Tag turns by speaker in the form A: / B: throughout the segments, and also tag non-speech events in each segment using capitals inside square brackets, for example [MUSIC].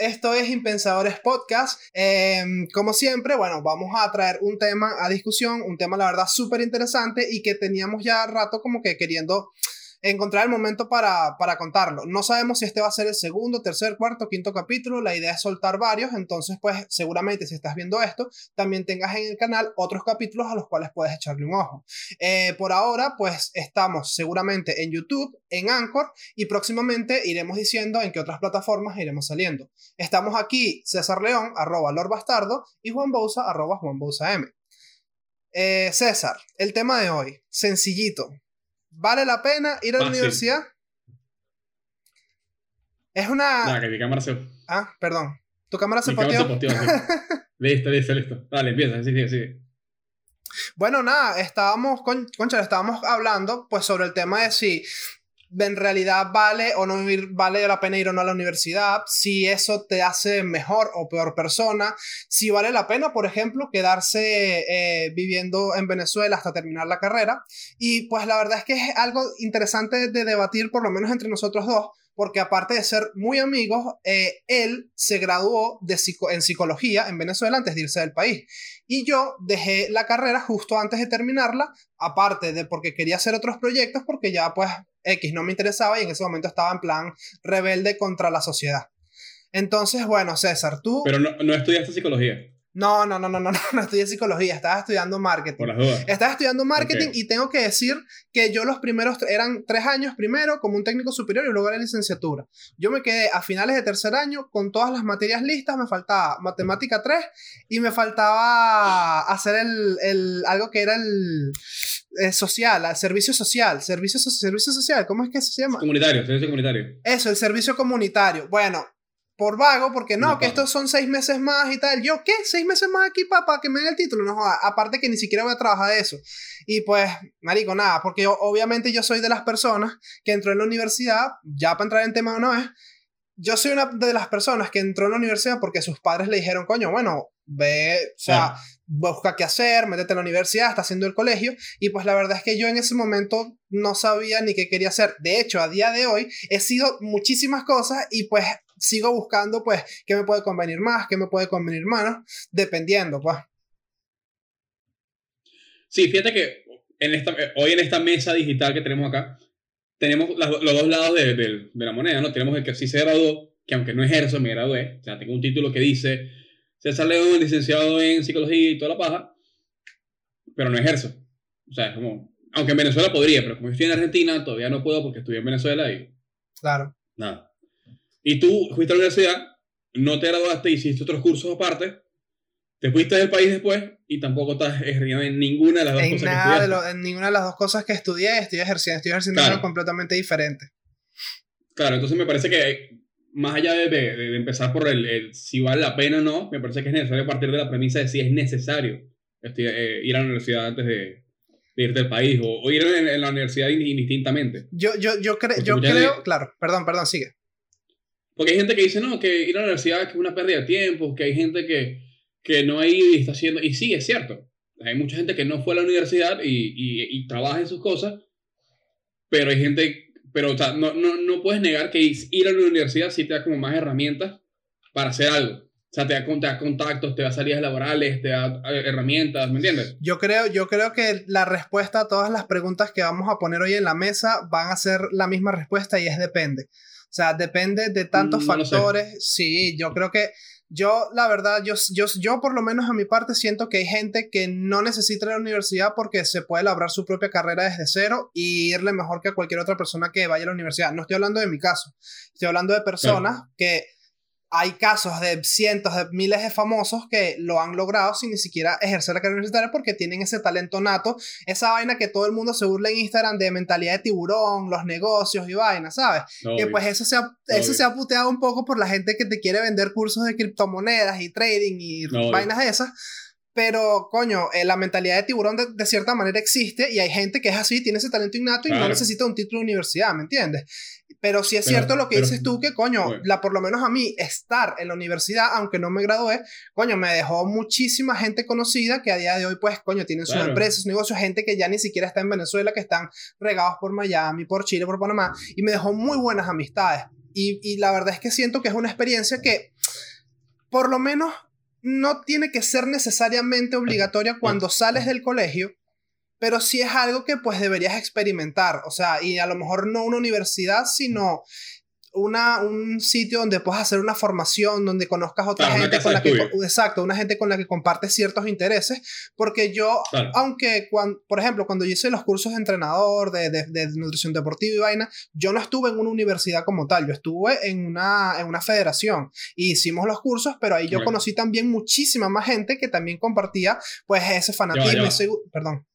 A: esto es Impensadores Podcast. Em, como siempre, bueno, vamos a traer un tema a discusión, un tema la verdad súper interesante y que teníamos ya rato como que queriendo encontrar el momento para, para contarlo. No sabemos si este va a ser el segundo, tercer, cuarto, quinto capítulo. La idea es soltar varios, entonces pues seguramente si estás viendo esto, también tengas en el canal otros capítulos a los cuales puedes echarle un ojo. Eh, por ahora pues estamos seguramente en YouTube, en Anchor y próximamente iremos diciendo en qué otras plataformas iremos saliendo. Estamos aquí César León, arroba Lord Bastardo y Juan Bousa, arroba Juan Bousa M. Eh, César, el tema de hoy, sencillito, ¿Vale la pena ir a la universidad? Es una.
B: que mi cámara se.
A: Ah, perdón. ¿Tu cámara se poteó? [LAUGHS]
B: listo, listo, listo. Dale, empieza, sí, sí, sí.
A: Bueno, nada, estábamos, con, concha, estábamos hablando pues sobre el tema de si en realidad vale o no vale la pena ir o no a la universidad, si eso te hace mejor o peor persona, si vale la pena, por ejemplo, quedarse eh, viviendo en Venezuela hasta terminar la carrera. Y pues la verdad es que es algo interesante de debatir, por lo menos entre nosotros dos, porque aparte de ser muy amigos, eh, él se graduó de en psicología en Venezuela antes de irse del país. Y yo dejé la carrera justo antes de terminarla, aparte de porque quería hacer otros proyectos, porque ya pues X no me interesaba y en ese momento estaba en plan rebelde contra la sociedad. Entonces, bueno, César, tú...
B: Pero no, no estudiaste psicología.
A: No, no, no, no, no, [LAUGHS] no, estudié psicología, estaba estudiando marketing.
B: Por las dudas.
A: Estaba estudiando marketing y tengo que decir que yo los primeros eran tres años primero como un técnico superior y luego la licenciatura. Yo me quedé a finales de tercer año con todas las materias listas, me faltaba matemática 3 y me faltaba hacer el, el algo que era el, social, el servicio social, servicio, servicio social, ¿cómo es que se llama?
B: Comunitario, servicio comunitario.
A: Eso, el servicio comunitario. Bueno, por vago, porque no, que estos son seis meses más y tal. Yo, ¿qué? ¿Seis meses más aquí para que me den el título? No, aparte que ni siquiera voy a trabajar de eso. Y pues, marico, nada, porque obviamente yo soy de las personas que entró en la universidad, ya para entrar en tema una vez, yo soy una de las personas que entró en la universidad porque sus padres le dijeron, coño, bueno, ve, o sea, busca qué hacer, métete en la universidad, está haciendo el colegio. Y pues la verdad es que yo en ese momento no sabía ni qué quería hacer. De hecho, a día de hoy he sido muchísimas cosas y pues sigo buscando, pues, qué me puede convenir más, qué me puede convenir menos, dependiendo, pues.
B: Sí, fíjate que en esta, hoy en esta mesa digital que tenemos acá, tenemos los dos lados de, de, la moneda, ¿no? Tenemos el que sí se graduó, que aunque no ejerzo, me gradué, o sea, tengo un título que dice César León, licenciado en psicología y toda la paja, pero no ejerzo. O sea, es como, aunque en Venezuela podría, pero como estoy en Argentina, todavía no puedo porque estudié en Venezuela y...
A: Claro.
B: Nada. Y tú fuiste a la universidad, no te graduaste, hiciste otros cursos aparte, te fuiste del país después y tampoco estás ejerciendo en ninguna de las dos cosas
A: que estudiaste. en ninguna de las dos cosas que estudié estoy ejerciendo, estoy ejerciendo algo completamente diferente.
B: Claro, entonces me parece que más allá de, de, empezar por el, si vale la pena o no, me parece que es necesario partir de la premisa de si es necesario eh, ir a la universidad antes de, ir del país o, ir en, la universidad indistintamente.
A: Yo, yo, yo, yo creo, claro, perdón, perdón, sigue.
B: Porque hay gente que dice, no, que ir a la universidad es una pérdida de tiempo, que hay gente que, que no ha ido y está haciendo... Y sí, es cierto. Hay mucha gente que no fue a la universidad y, y, y trabaja en sus cosas, pero hay gente, pero o sea, no, no, no puedes negar que ir a la universidad sí te da como más herramientas para hacer algo. O sea, te da, te da, contactos, te da salidas laborales, te da eh, herramientas, ¿me entiendes?
A: Yo creo, yo creo que la respuesta a todas las preguntas que vamos a poner hoy en la mesa van a ser la misma respuesta y es depende. O sea, depende de tantos mm, factores. Sí, yo creo que yo, la verdad, yo, yo, yo por lo menos a mi parte siento que hay gente que no necesita la universidad porque se puede labrar su propia carrera desde cero y irle mejor que a cualquier otra persona que vaya a la universidad. No estoy hablando de mi caso, estoy hablando de personas que hay casos de cientos de miles de famosos que lo han logrado sin ni siquiera ejercer la carrera universitaria porque tienen ese talento nato, esa vaina que todo el mundo se burla en Instagram de mentalidad de tiburón, los negocios y vainas, ¿sabes? que pues eso se, ha, eso se ha puteado un poco por la gente que te quiere vender cursos de criptomonedas y trading y vainas de esas. Pero, coño, eh, la mentalidad de tiburón de, cierta manera existe y hay gente que es así, tiene ese talento innato y no necesita un título de universidad, ¿me entiendes? Pero sí es cierto lo que dices tú, que coño, la, por lo menos a mí, estar en la universidad, aunque no me gradué, coño, me dejó muchísima gente conocida que a día de hoy, pues, coño, tienen sus empresas, sus negocios, gente que ya ni siquiera está en Venezuela, que están regados por Miami, por Chile, por Panamá, y me dejó muy buenas amistades. Y, y la verdad es que siento que es una experiencia que, por lo menos, no tiene que ser necesariamente obligatoria cuando sales del colegio, pero sí es algo que pues deberías experimentar, o sea, y a lo mejor no una universidad, sino una, un sitio donde puedas hacer una formación, donde conozcas otra gente con la que, exacto, una gente con la que compartes ciertos intereses, porque yo, aunque, cuando, por ejemplo, cuando yo hice los cursos de entrenador, de, de, nutrición deportiva y vaina, yo no estuve en una universidad como tal, yo estuve en una, en una federación y hicimos los cursos, pero ahí yo conocí también muchísima más gente que también compartía, pues, ese fanatismo, perdón.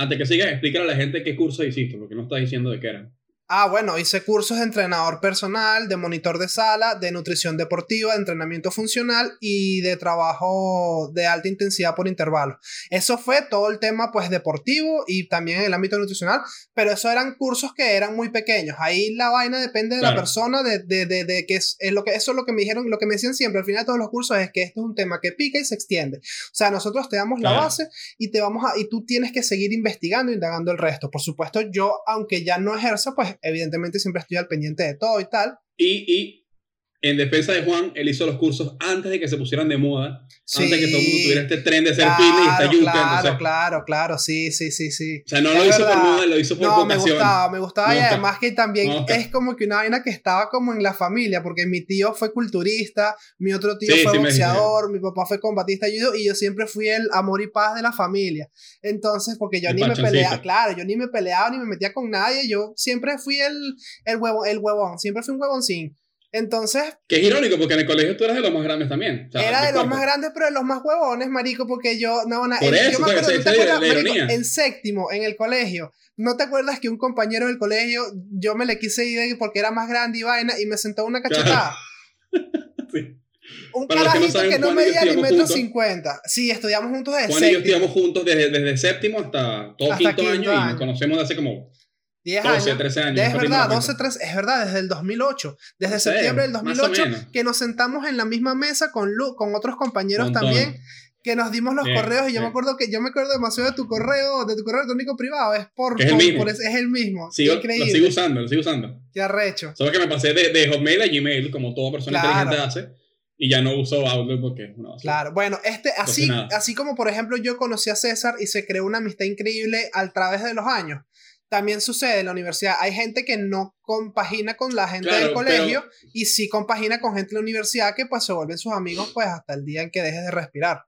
B: Antes que siga, explícale a la gente qué curso hiciste, porque no estás diciendo de qué eran.
A: Ah, bueno, hice cursos de entrenador personal, de monitor de sala, de nutrición deportiva, de entrenamiento funcional y de trabajo de alta intensidad por intervalo. Eso fue todo el tema pues deportivo y también en el ámbito nutricional, pero eso eran cursos que eran muy pequeños. Ahí la vaina depende de la persona, de, de, de, de que es, lo que eso es lo que me dijeron, lo que me decían siempre al final de todos los cursos es que esto es un tema que pica y se extiende. O sea, nosotros te damos la base y te vamos a y tú tienes que seguir investigando, indagando el resto. Por supuesto, yo aunque ya no ejerzo, pues evidentemente siempre estoy al pendiente de todo y tal.
B: Y, y en defensa de Juan, él hizo los cursos antes de que se pusieran de moda, antes de que todo el mundo tuviera este tren de ser claro, y esta
A: yuca. Claro, claro, claro, sí, sí, sí, sí.
B: O sea, no lo hizo por moda, lo hizo por no,
A: me gustaba, me gustaba y además que también es como que una vaina que estaba como en la familia, porque mi tío fue culturista, mi otro tío fue boxeador, mi papá fue combatista yo, y yo siempre fui el amor y paz de la familia. Entonces, porque yo ni me peleaba, claro, yo ni me peleaba ni me metía con nadie, yo siempre fui el, el, huevo, el huevón, siempre fui un huevoncín. Entonces.
B: Que es irónico, porque en el colegio tú eras de los más grandes también.
A: era de los más grandes, pero de los más huevones, marico, porque yo. No, Por eso, yo me acuerdo, ¿te acuerdas, marico, en séptimo, en el colegio, ¿no te acuerdas que un compañero del colegio, yo me le quise ir porque era más grande y vaina, y me sentó una cachetada? [LAUGHS] sí. Un carajito que no, medía ni metro cincuenta. Sí, estudiamos juntos desde
B: Juan séptimo. y yo estudiamos juntos desde, desde séptimo hasta todo quinto, año, y nos conocemos de hace como
A: 10 12, años. 13 años. Es verdad, 12, 13, es verdad, desde el 2008. Desde septiembre del 2008 que nos sentamos en la misma mesa con, Lu, con otros compañeros también que nos dimos los correos y yo me acuerdo que yo me acuerdo demasiado de tu correo, de tu correo electrónico privado, es por, es, el mismo. es, el mismo.
B: Increíble. Lo sigo usando, lo sigo usando.
A: Qué arrecho.
B: Solo que me pasé de, de Hotmail a Gmail, como toda persona inteligente hace, y ya no uso Outlook porque no.
A: Claro, bueno, este así así como por ejemplo yo conocí a César y se creó una amistad increíble a través de los años también sucede en la universidad. Hay gente que no compagina con la gente del colegio y sí compagina con gente de la universidad que pues se vuelven sus amigos pues hasta el día en que dejes de respirar.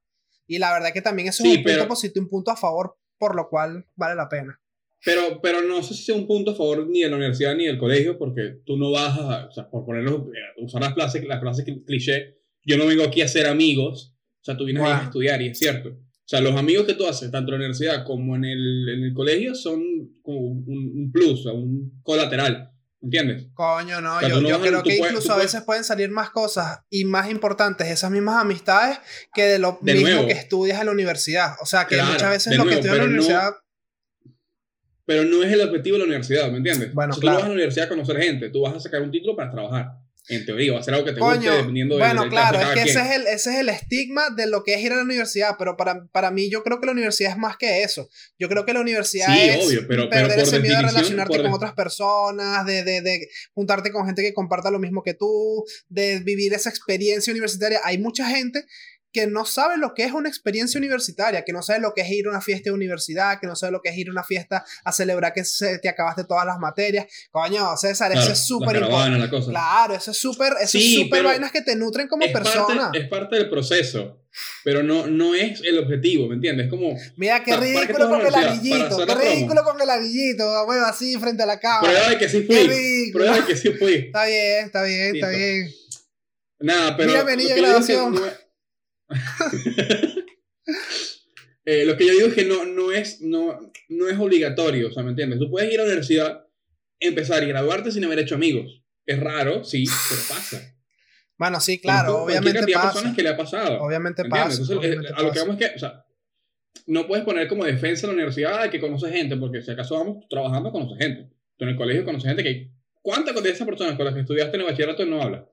A: Y la verdad que también eso es un punto positivo, un punto a favor, por lo cual vale la pena.
B: Pero, pero no sé si sea un punto a favor ni de la universidad ni del colegio, porque tú no vas a, o sea, por ponerlo, eh, usar las clases, las clases cliché, yo no vengo aquí a ser amigos, o sea, tú vienes a estudiar y es cierto. O sea, los amigos que tú haces, tanto en la universidad como en el, en el colegio, son como un, un plus, un colateral. ¿Entiendes?
A: Coño, no, yo, yo creo que incluso a veces pueden salir más cosas y más importantes esas mismas amistades que de lo mismo que estudias en la universidad. O sea, que muchas veces lo que estudias en la universidad...
B: pero no es el objetivo de la universidad, ¿me entiendes? Bueno, Tú no vas a la universidad a conocer gente, tú vas a sacar un título para trabajar en teoría, va a ser algo que te guste dependiendo
A: de Bueno, claro, es que ese es, el, ese es el estigma de lo que es ir a la universidad, pero para, para mí yo creo que la universidad es más que eso. Yo creo que la universidad sí, es obvio, pero, perder ese miedo de relacionarte con otras personas, de, de, de, juntarte con gente que comparta lo mismo que tú, de vivir esa experiencia universitaria. Hay mucha gente que no sabe lo que es una experiencia universitaria, que no sabe lo que es ir a una fiesta de universidad, que no sabe lo que es ir a una fiesta a celebrar que se, te acabaste todas las materias. Coño, César, eso es súper importante. Claro, eso es súper, eso es súper vainas que te nutren como persona.
B: es parte del proceso. Pero no, no es el objetivo, ¿me entiendes? Como.
A: Mira, qué ridículo con el anillito. Qué ridículo con el anillito, así frente a la cámara.
B: Prueba de que sí fui. Prueba de que sí fui.
A: Está bien, está bien, está bien.
B: Nada, pero.
A: Mira. [LAUGHS]
B: Eh, lo que yo digo es que no, no, es, no, no es obligatorio, o sea, ¿me entiendes? Tú puedes ir a la universidad, empezar y graduarte sin haber hecho amigos. Es raro, sí, pero pasa.
A: Bueno, sí, claro, obviamente pasa.
B: personas que le ha pasado.
A: Obviamente pasa.
B: Eh, a lo que vamos es que, o sea, no puedes poner como defensa en la universidad de que conoces gente, porque si acaso vamos trabajando, conoces gente. Tú en el colegio conoces gente que... ¿Cuántas de esas personas con las que estudiaste en el bachillerato no hablas?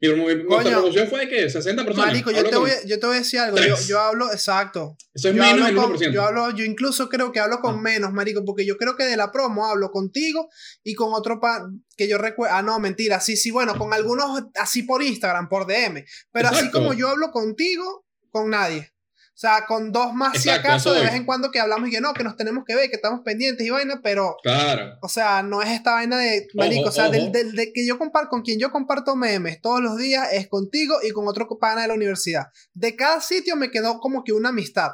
B: Mi, promoción fue que 60 personas.
A: Marico, yo te, voy, yo te voy a decir algo. Yo, yo, hablo, exacto.
B: Eso es
A: yo
B: menos del 1%.
A: yo hablo, yo incluso creo que hablo con
B: Ah.
A: menos, marico, porque yo creo que de la promo hablo contigo y con otro pa que yo recuerdo. Ah, no, mentira. Sí, sí, bueno, con algunos así por Instagram, por DM. Pero así
B: Exacto.
A: como yo hablo contigo, con nadie. O sea, con dos más si
B: Exacto,
A: acaso,
B: eso
A: de vez en cuando que hablamos y que no, que nos tenemos que ver, que estamos pendientes y vaina, pero
B: Claro.
A: o sea, no es esta vaina de, marico, o sea,
B: ojo.
A: del, del- de que yo comparto, con quien yo comparto memes todos los días es contigo y con otro pana de la universidad. De cada sitio me quedó como que una amistad.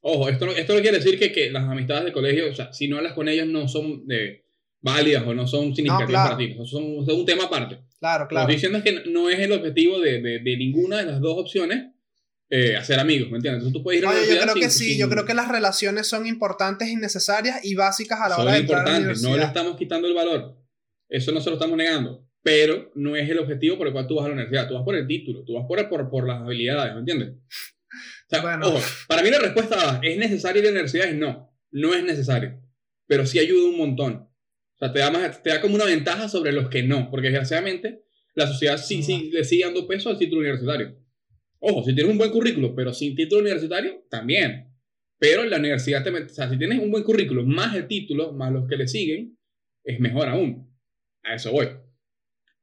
B: Ojo, esto no, esto no quiere decir que, que las amistades de colegio, o sea, si no hablas con ellas no son eh, válidas o no son significativas
A: claro.
B: para ti. Son, son un tema aparte.
A: Claro,
B: Lo que
A: claro.
B: estoy diciendo es que no es el objetivo de, de, de ninguna de las dos opciones eh, hacer amigos, ¿me entiendes? Entonces tú puedes ir a la
A: Oye, yo creo que
B: sin-
A: sí,
B: sin-
A: yo creo que las relaciones son importantes y necesarias y básicas a la
B: son
A: hora de entrar a la
B: importantes, no le estamos quitando el valor. Eso no se lo estamos negando. Pero no es el objetivo por el cual tú vas a la universidad. Tú vas por el título, tú vas por, por, por las habilidades, ¿me entiendes? O sea,
A: Bueno.
B: ojo, para mí la respuesta ¿es necesario ir a la universidad? Es no, no es necesario. Pero sí ayuda un montón. O sea, te da, más, te da como una ventaja sobre los que no. Porque desgraciadamente la sociedad sí, sí le sigue dando peso al título universitario. Ojo, si tienes un buen currículo, pero sin título universitario, también. Pero la universidad te o sea, si tienes un buen currículo, más el título, más los que le siguen, es mejor aún. A eso voy.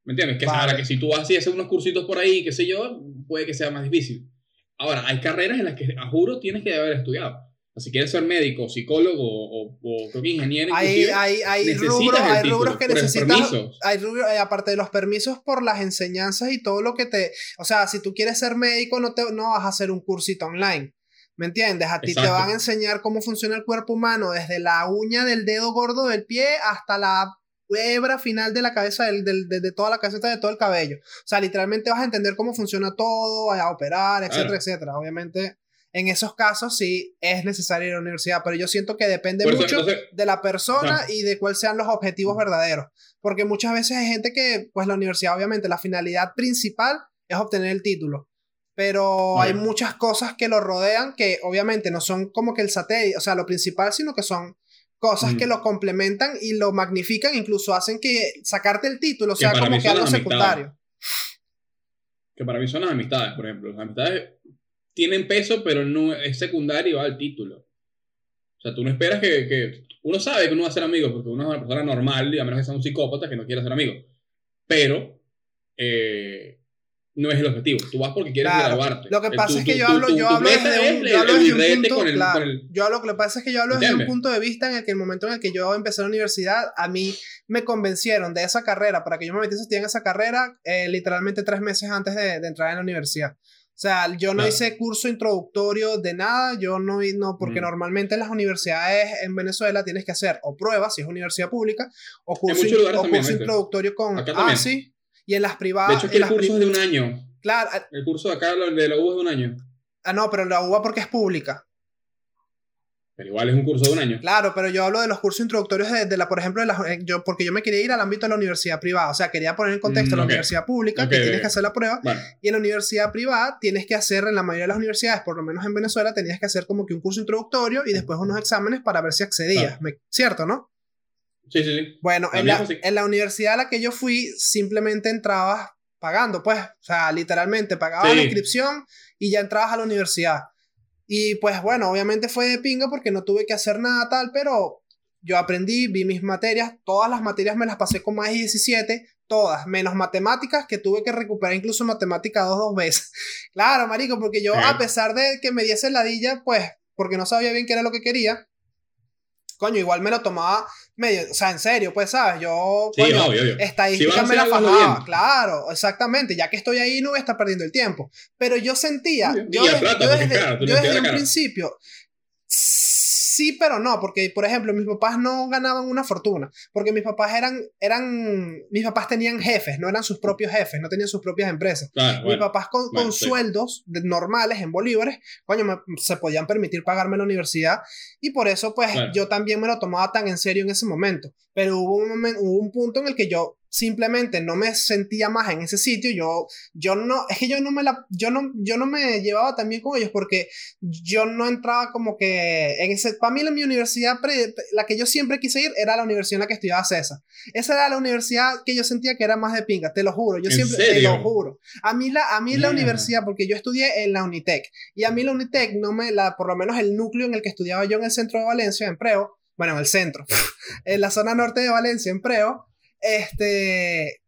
B: ¿Me entiendes? Que
A: Vale.
B: ahora que si tú vas y haces unos cursitos por ahí, qué sé yo, puede que sea más difícil. Ahora, hay carreras en las que, a juro, tienes que haber estudiado. Si quieres ser médico, psicólogo o, o creo que ingeniero,
A: Hay, hay, hay rubros, hay
B: título
A: rubros que necesitas. Hay rubros, eh, aparte de los permisos por las enseñanzas y todo lo que te. O sea, si tú quieres ser médico, no, te, no vas a hacer un cursito online. ¿Me entiendes? A ti te
B: Exacto.
A: van a enseñar cómo funciona el cuerpo humano, desde la uña del dedo gordo del pie hasta la hebra final de la cabeza, del, del- de, de toda la cabeza, de todo el cabello. O sea, literalmente vas a entender cómo funciona todo, a operar, etcétera,
B: Claro.
A: etcétera. Obviamente, en esos casos sí es necesario ir a la universidad, pero yo siento que depende
B: eso,
A: mucho
B: entonces,
A: de la persona y de cuáles sean los objetivos verdaderos. Porque muchas veces hay gente que, pues la universidad, obviamente, la finalidad principal es obtener el título. Pero hay muchas cosas que lo rodean que obviamente no son como que el satélite, o sea, lo principal, sino que son cosas
B: Mm.
A: que lo complementan y lo magnifican, incluso hacen que sacarte el título sea como que algo secundario.
B: que para mí son las amistades, por ejemplo. Las amistades tienen peso, pero no es secundario y va al título. O sea, tú no esperas que, que... Uno sabe que uno va a ser amigo, porque uno es una persona normal, y a menos que sea un psicópata que no quiera ser amigo. Pero eh, no es el objetivo. Tú vas porque quieres
A: Claro.
B: graduarte.
A: Lo que pasa es que yo hablo, yo hablo desde
B: es
A: un,
B: el-
A: yo hablo
B: el
A: desde un
B: birrete
A: punto, claro.
B: el-
A: Yo hablo, lo que pasa es que yo hablo desde un punto de vista en el que el momento en el que yo empecé la universidad, a mí me convencieron de esa carrera, para que yo me metiese en esa carrera, eh, literalmente tres meses antes de, de entrar en la universidad. O sea, yo no
B: Claro.
A: hice curso introductorio de nada, yo no, no porque
B: Mm.
A: normalmente en las universidades en Venezuela tienes que hacer o pruebas, si es universidad pública, o curso, introductorio con...
B: Acá
A: ah. Y en las
B: De
A: privadas...
B: hecho, es que
A: en
B: el curso es de un año.
A: Claro,
B: El curso de acá, de la U es de un año.
A: ah, no, pero la UBA porque es pública.
B: Pero igual es un curso de un año.
A: Claro, pero yo hablo de los cursos introductorios de, de la, por ejemplo, de la, eh, yo, porque yo me quería ir al ámbito de la universidad privada. O sea, quería poner en contexto
B: Mm,
A: la universidad pública, que tienes que hacer la prueba,
B: Bueno,
A: y en la universidad privada tienes que hacer, en la mayoría de las universidades, por lo menos en Venezuela, tenías que hacer como que un curso introductorio y después unos exámenes para ver si accedías.
B: Claro.
A: ¿Cierto, no?
B: sí, sí, sí.
A: Bueno, en la, en la universidad a la que yo fui, simplemente entrabas pagando, pues, o sea, literalmente pagabas
B: Sí.
A: la inscripción y ya entrabas a la universidad. Y pues bueno, obviamente fue de pinga porque no tuve que hacer nada tal, pero yo aprendí, vi mis materias, todas las materias me las pasé con más de 17, todas, menos matemáticas, que tuve que recuperar incluso matemática dos, dos veces. [LAUGHS] Claro, marico, porque yo, a pesar de que me diese ladilla, pues, porque no sabía bien qué era lo que quería, coño, igual me lo tomaba medio, o sea, en serio, pues, ¿sabes? Yo,
B: Sí,
A: coño,
B: obvio, obvio.
A: estadística
B: Si
A: me la fajaba, claro, exactamente, ya que estoy ahí no voy a estar perdiendo el tiempo, pero yo sentía, yo,
B: plata,
A: desde,
B: claro,
A: yo desde un
B: cara.
A: principio, sí, pero no, porque, por ejemplo, mis papás no ganaban una fortuna, porque mis papás eran, eran, mis papás tenían jefes, no eran sus propios jefes, no tenían sus propias empresas.
B: Claro,
A: Mis
B: bueno.
A: papás con,
B: bueno,
A: con
B: sí.
A: sueldos normales en bolívares, coño, me- se podían permitir pagarme la universidad y por eso pues yo también me lo tomaba tan en serio en ese momento. Pero hubo un, momen- hubo un punto en el que yo simplemente no me sentía más en ese sitio, yo, yo no, es que yo no me la, yo no, yo no me llevaba tan bien con ellos porque yo no entraba como que en ese, para mí la mi universidad, la que yo siempre quise ir era la universidad en la que estudiaba César. Esa era la universidad que yo sentía que era más de pinga, te lo juro, yo siempre, te lo juro. A mí la, a mí la universidad, porque yo estudié en la Unitec, y a mí la Unitec no me, la, por lo menos el núcleo en el que estudiaba yo en el centro de Valencia, en Preo, bueno, en el centro, [LAUGHS] en la zona norte de Valencia, en Preo, este,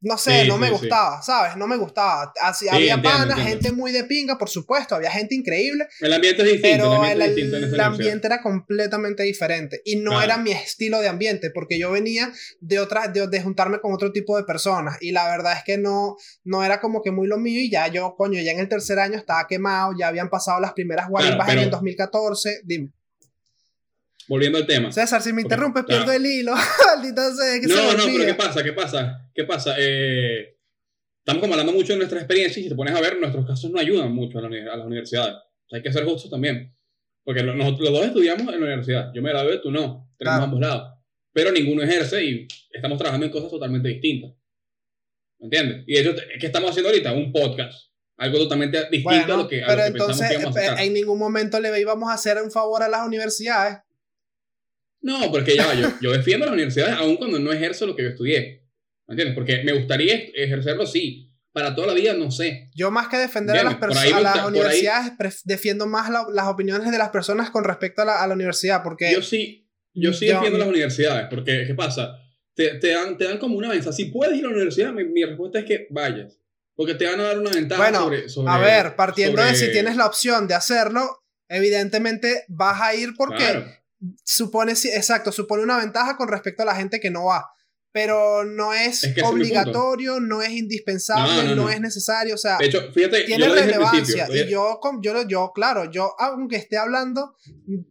A: no sé, no me gustaba, ¿sabes? No me gustaba. Así, había panas, gente muy de pinga, por supuesto, había gente increíble.
B: El ambiente es distinto.
A: Pero el, el, ambiente era completamente diferente. Y no era mi estilo de ambiente, porque yo venía de otras, de, juntarme con otro tipo de personas. Y la verdad es que no, no era como que muy lo mío. Y ya yo, coño, ya en el tercer año estaba quemado, ya habían pasado las primeras guarimbas en el 2014. Dime
B: volviendo al tema.
A: César, si me interrumpes, pierdo el hilo. [LAUGHS] Sea,
B: que no, no, pero ¿qué pasa? ¿Qué pasa? ¿Qué pasa? Eh, estamos como hablando mucho de nuestra experiencia y si te pones a ver, nuestros casos no ayudan mucho a, la, a las universidades. hay que ser justos también. Porque nosotros los dos estudiamos en la universidad. Yo me gradué, tú no. Tenemos ambos lados. Pero ninguno ejerce y estamos trabajando en cosas totalmente distintas. ¿Me entiendes? Y eso, ¿qué estamos haciendo ahorita? Un podcast. Algo totalmente distinto a lo que, a
A: pero entonces, en ningún momento le íbamos a hacer un favor a las universidades.
B: No, porque ya yo, yo defiendo las universidades aun cuando no ejerzo lo que yo estudié. ¿Me entiendes? Porque me gustaría ejercerlo, sí. Para toda la vida, no sé.
A: Yo más que defender a las, personas, las universidades, defiendo más las opiniones de las personas con respecto a la, a la universidad. Porque
B: yo sí, yo sí defiendo las universidades. Porque, ¿qué pasa? Te, te, dan, te dan como una ventaja. Si puedes ir a la universidad, mi, respuesta es que vayas. Porque te van a dar una ventaja bueno, sobre,
A: A ver, partiendo de si tienes la opción de hacerlo, evidentemente vas a ir porque supone, exacto, supone una ventaja con respecto a la gente que no va. Pero no es, obligatorio, no es indispensable, no, es necesario, o sea, tiene relevancia. Y yo, yo, yo, claro, yo, aunque esté hablando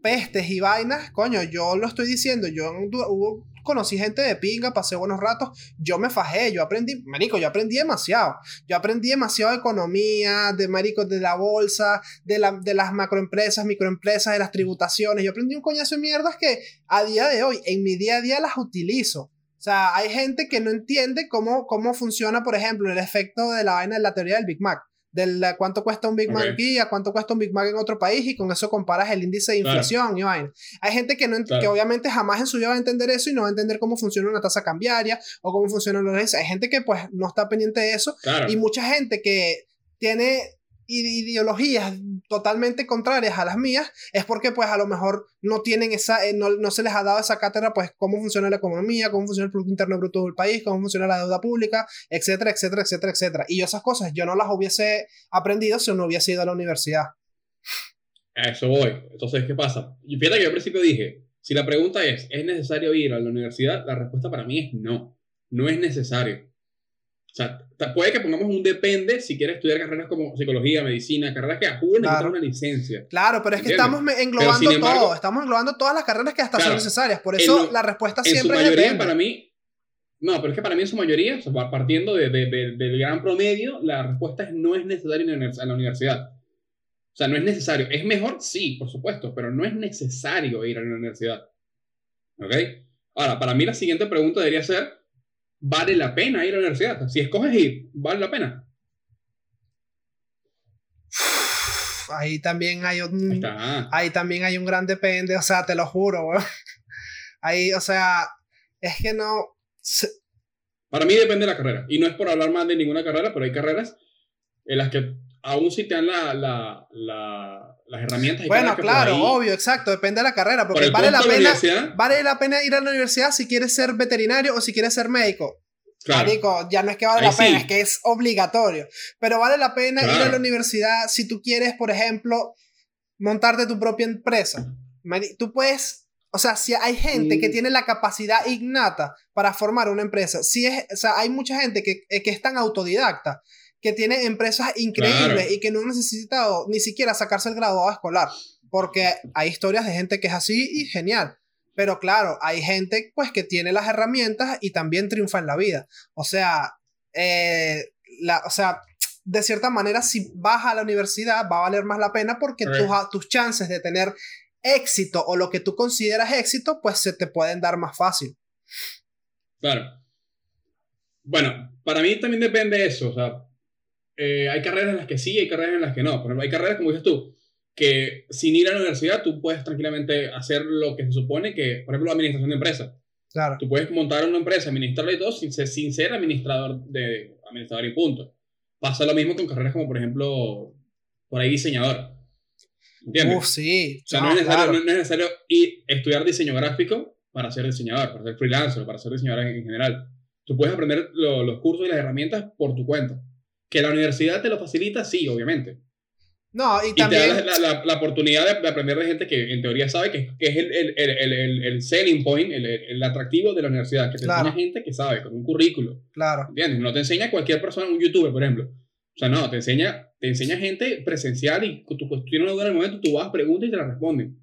A: pestes y vainas, coño, yo lo estoy diciendo, yo hubo conocí gente de pinga, pasé buenos ratos, yo me fajé, yo aprendí, marico, yo aprendí demasiado. Yo aprendí demasiado de economía, de marico, de la bolsa, de, la, de las macroempresas, microempresas, de las tributaciones. Yo aprendí un coñazo de mierdas que a día de hoy, en mi día a día las utilizo. O sea, hay gente que no entiende cómo, cómo funciona, por ejemplo, el efecto de la vaina de la teoría del Big Mac del cuánto cuesta un Big Mac aquí a cuánto cuesta un Big Mac en otro país y con eso comparas el índice de inflación y vaina. Hay gente que, no que obviamente jamás en su vida va a entender eso y no va a entender cómo funciona una tasa cambiaria o cómo funcionan los... Hay gente que pues no está pendiente de eso y mucha gente que tiene ideologías totalmente contrarias a las mías, es porque pues a lo mejor no tienen esa, eh, no, no, se les ha dado esa cátedra, pues cómo funciona la economía, cómo funciona el Producto Interno Bruto del país, cómo funciona la deuda pública, etcétera, etcétera, etcétera, etcétera. Y esas cosas yo no las hubiese aprendido si no hubiese ido a la universidad.
B: Eso voy. Entonces, ¿qué pasa? Y fíjate que yo al principio dije, si la pregunta es, ¿es necesario ir a la universidad? La respuesta para mí es no. No es necesario. O sea, puede que pongamos un depende si quieres estudiar carreras como psicología, medicina, carreras que ayuden claro. una licencia.
A: Claro, pero es que estamos englobando todo, estamos englobando todas las carreras que hasta son necesarias. Por eso la respuesta siempre
B: en su mayoría, para mí, no, pero es que para mí en su mayoría, partiendo de, de, del gran promedio, la respuesta es no es necesario en la universidad. O sea, no es necesario. Es mejor, sí, por supuesto, pero no es necesario ir a la universidad. ¿Ok? Ahora, para mí la siguiente pregunta debería ser, vale la pena ir a la universidad. Si escoges ir, vale la pena.
A: Ahí también hay un. Ahí, también hay un gran depende, o sea, te lo juro, [LAUGHS] Ahí, o sea, es que no.
B: Para mí depende de la carrera. Y no es por hablar más de ninguna carrera, pero hay carreras en las que aún si te dan la, la, las herramientas.
A: bueno, claro, obvio, exacto, depende de la carrera, porque vale la, pena, vale la pena ir a la universidad si quieres ser veterinario o si quieres ser médico. Claro. ya no es que vale la pena, es que es obligatorio. Pero vale la pena ir a la universidad si tú quieres, por ejemplo, montarte tu propia empresa. Tú puedes, o sea, si hay gente que mm. tiene la capacidad innata para formar una empresa, si es, o sea, hay mucha gente que, que es tan autodidacta que tiene empresas increíbles y que no ha necesitado ni siquiera sacarse el graduado escolar, porque hay historias de gente que es así y genial. Pero claro, hay gente pues que tiene las herramientas y también triunfa en la vida. O sea, eh, la, o sea, de cierta manera, si vas a la universidad va a valer más la pena porque tus, tus chances de tener éxito o lo que tú consideras éxito, pues se te pueden dar más fácil.
B: Claro. Bueno, para mí también depende de eso. O sea, eh, hay carreras en las que sí, hay carreras en las que no. Por ejemplo, hay carreras, como dices tú, que sin ir a la universidad tú puedes tranquilamente hacer lo que se supone que, por ejemplo, administración de empresas.
A: Claro.
B: Tú puedes montar una empresa, administrarla y todo sin ser, sin ser administrador, de, administrador y punto. Pasa lo mismo con carreras como, por ejemplo, por ahí diseñador. ¿Entiendes?
A: Uf, sí.
B: O sea, no, es necesario, no es necesario ir, estudiar diseño gráfico para ser diseñador, para ser freelancer, para ser diseñador en, en general. Tú puedes aprender lo, los cursos y las herramientas por tu cuenta. Que la universidad te lo facilita, sí, obviamente.
A: No, y
B: Y
A: también.
B: te da la, la- la oportunidad de, de aprender de gente que en teoría sabe que, que es el, el, el, el, el- el selling point, el, atractivo de la universidad, que te
A: Claro.
B: enseña gente que sabe, con un currículo.
A: Claro.
B: ¿Entiendes? No te enseña cualquier persona, un youtuber, por ejemplo. O sea, no, te enseña, te enseña gente presencial y tú pues, tienes una duda en el momento, tú vas, preguntas y te la responden.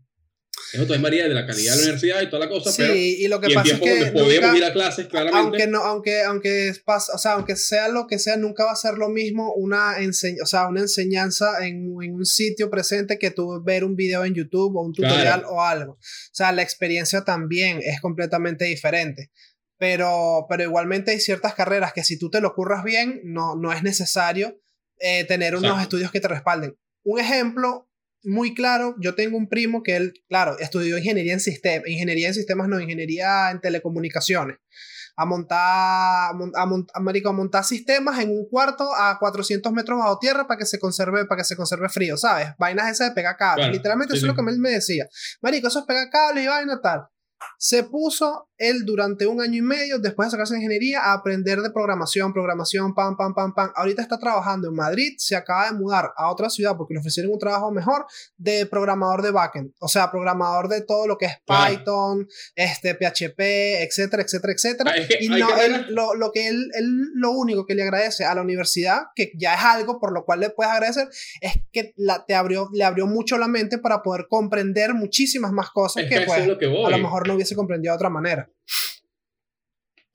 B: Eso también varía de la calidad de la universidad y toda la cosa,
A: Sí,
B: pero
A: y lo que
B: y
A: pasa es que.
B: podemos
A: nunca-
B: ir a clases, claramente.
A: aunque no aunque aunque o sea aunque sea lo que sea nunca va a ser lo mismo una ense- o sea una enseñanza en, en un sitio presente que tú ver un video en YouTube o un tutorial
B: Claro.
A: o algo o sea la experiencia también es completamente diferente pero pero igualmente hay ciertas carreras que si tú te lo curras bien no no es necesario eh, tener unos
B: Exacto.
A: estudios que te respalden un ejemplo muy claro, yo tengo un primo que él, claro, estudió ingeniería en sistemas, ingeniería en sistemas, no, ingeniería en telecomunicaciones a montar, a, mon- a, marico, a montar sistemas en un cuarto a 400 metros bajo tierra para que se conserve, para que se conserve frío, ¿sabes? Vainas esas de pegar cables.
B: Claro,
A: Literalmente
B: sí,
A: eso es
B: sí.
A: lo que él me decía. Marico, eso es pegar cables y vaina tal. Se puso él durante un año y medio, después de sacarse de ingeniería, a aprender de programación, programación, pam, pam, pam, pam. Ahorita está trabajando en Madrid, se acaba de mudar a otra ciudad porque le ofrecieron un trabajo mejor de programador de backend, o sea, programador de todo lo que es. Python, este, PHP, etcétera, etcétera, etcétera.
B: Ah, es que
A: y no, él- lo, lo que él, él, lo único que le agradece a la universidad, que ya es algo por lo cual le puedes agradecer, es que la, te abrió, le abrió mucho la mente para poder comprender muchísimas más cosas
B: es
A: que, pues,
B: es lo
A: a lo mejor no hubiese comprendido de otra manera.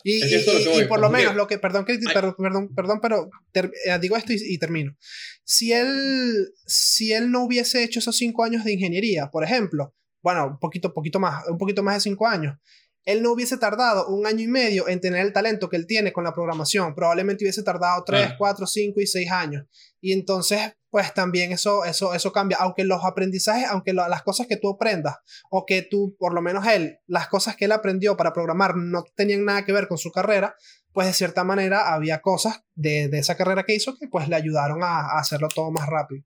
A: Y,
B: lo
A: por lo
B: porque-
A: menos lo que, perdón, que, perdón, perdón, perdón, pero ter- eh, digo esto y, y termino. Si él, si él no hubiese hecho esos cinco años de ingeniería, por ejemplo, bueno, un poquito, poquito más, un poquito más de cinco años, él no hubiese tardado un año y medio en tener el talento que él tiene con la programación. Probablemente hubiese tardado tres,
B: Claro.
A: cuatro, cinco y seis años. Y entonces, pues también eso, eso, eso cambia. Aunque los aprendizajes, aunque lo- las cosas que tú aprendas, o que tú, por lo menos él, las cosas que él aprendió para programar no tenían nada que ver con su carrera, pues de cierta manera había cosas de, de esa carrera que hizo que pues le ayudaron a, a hacerlo todo más rápido.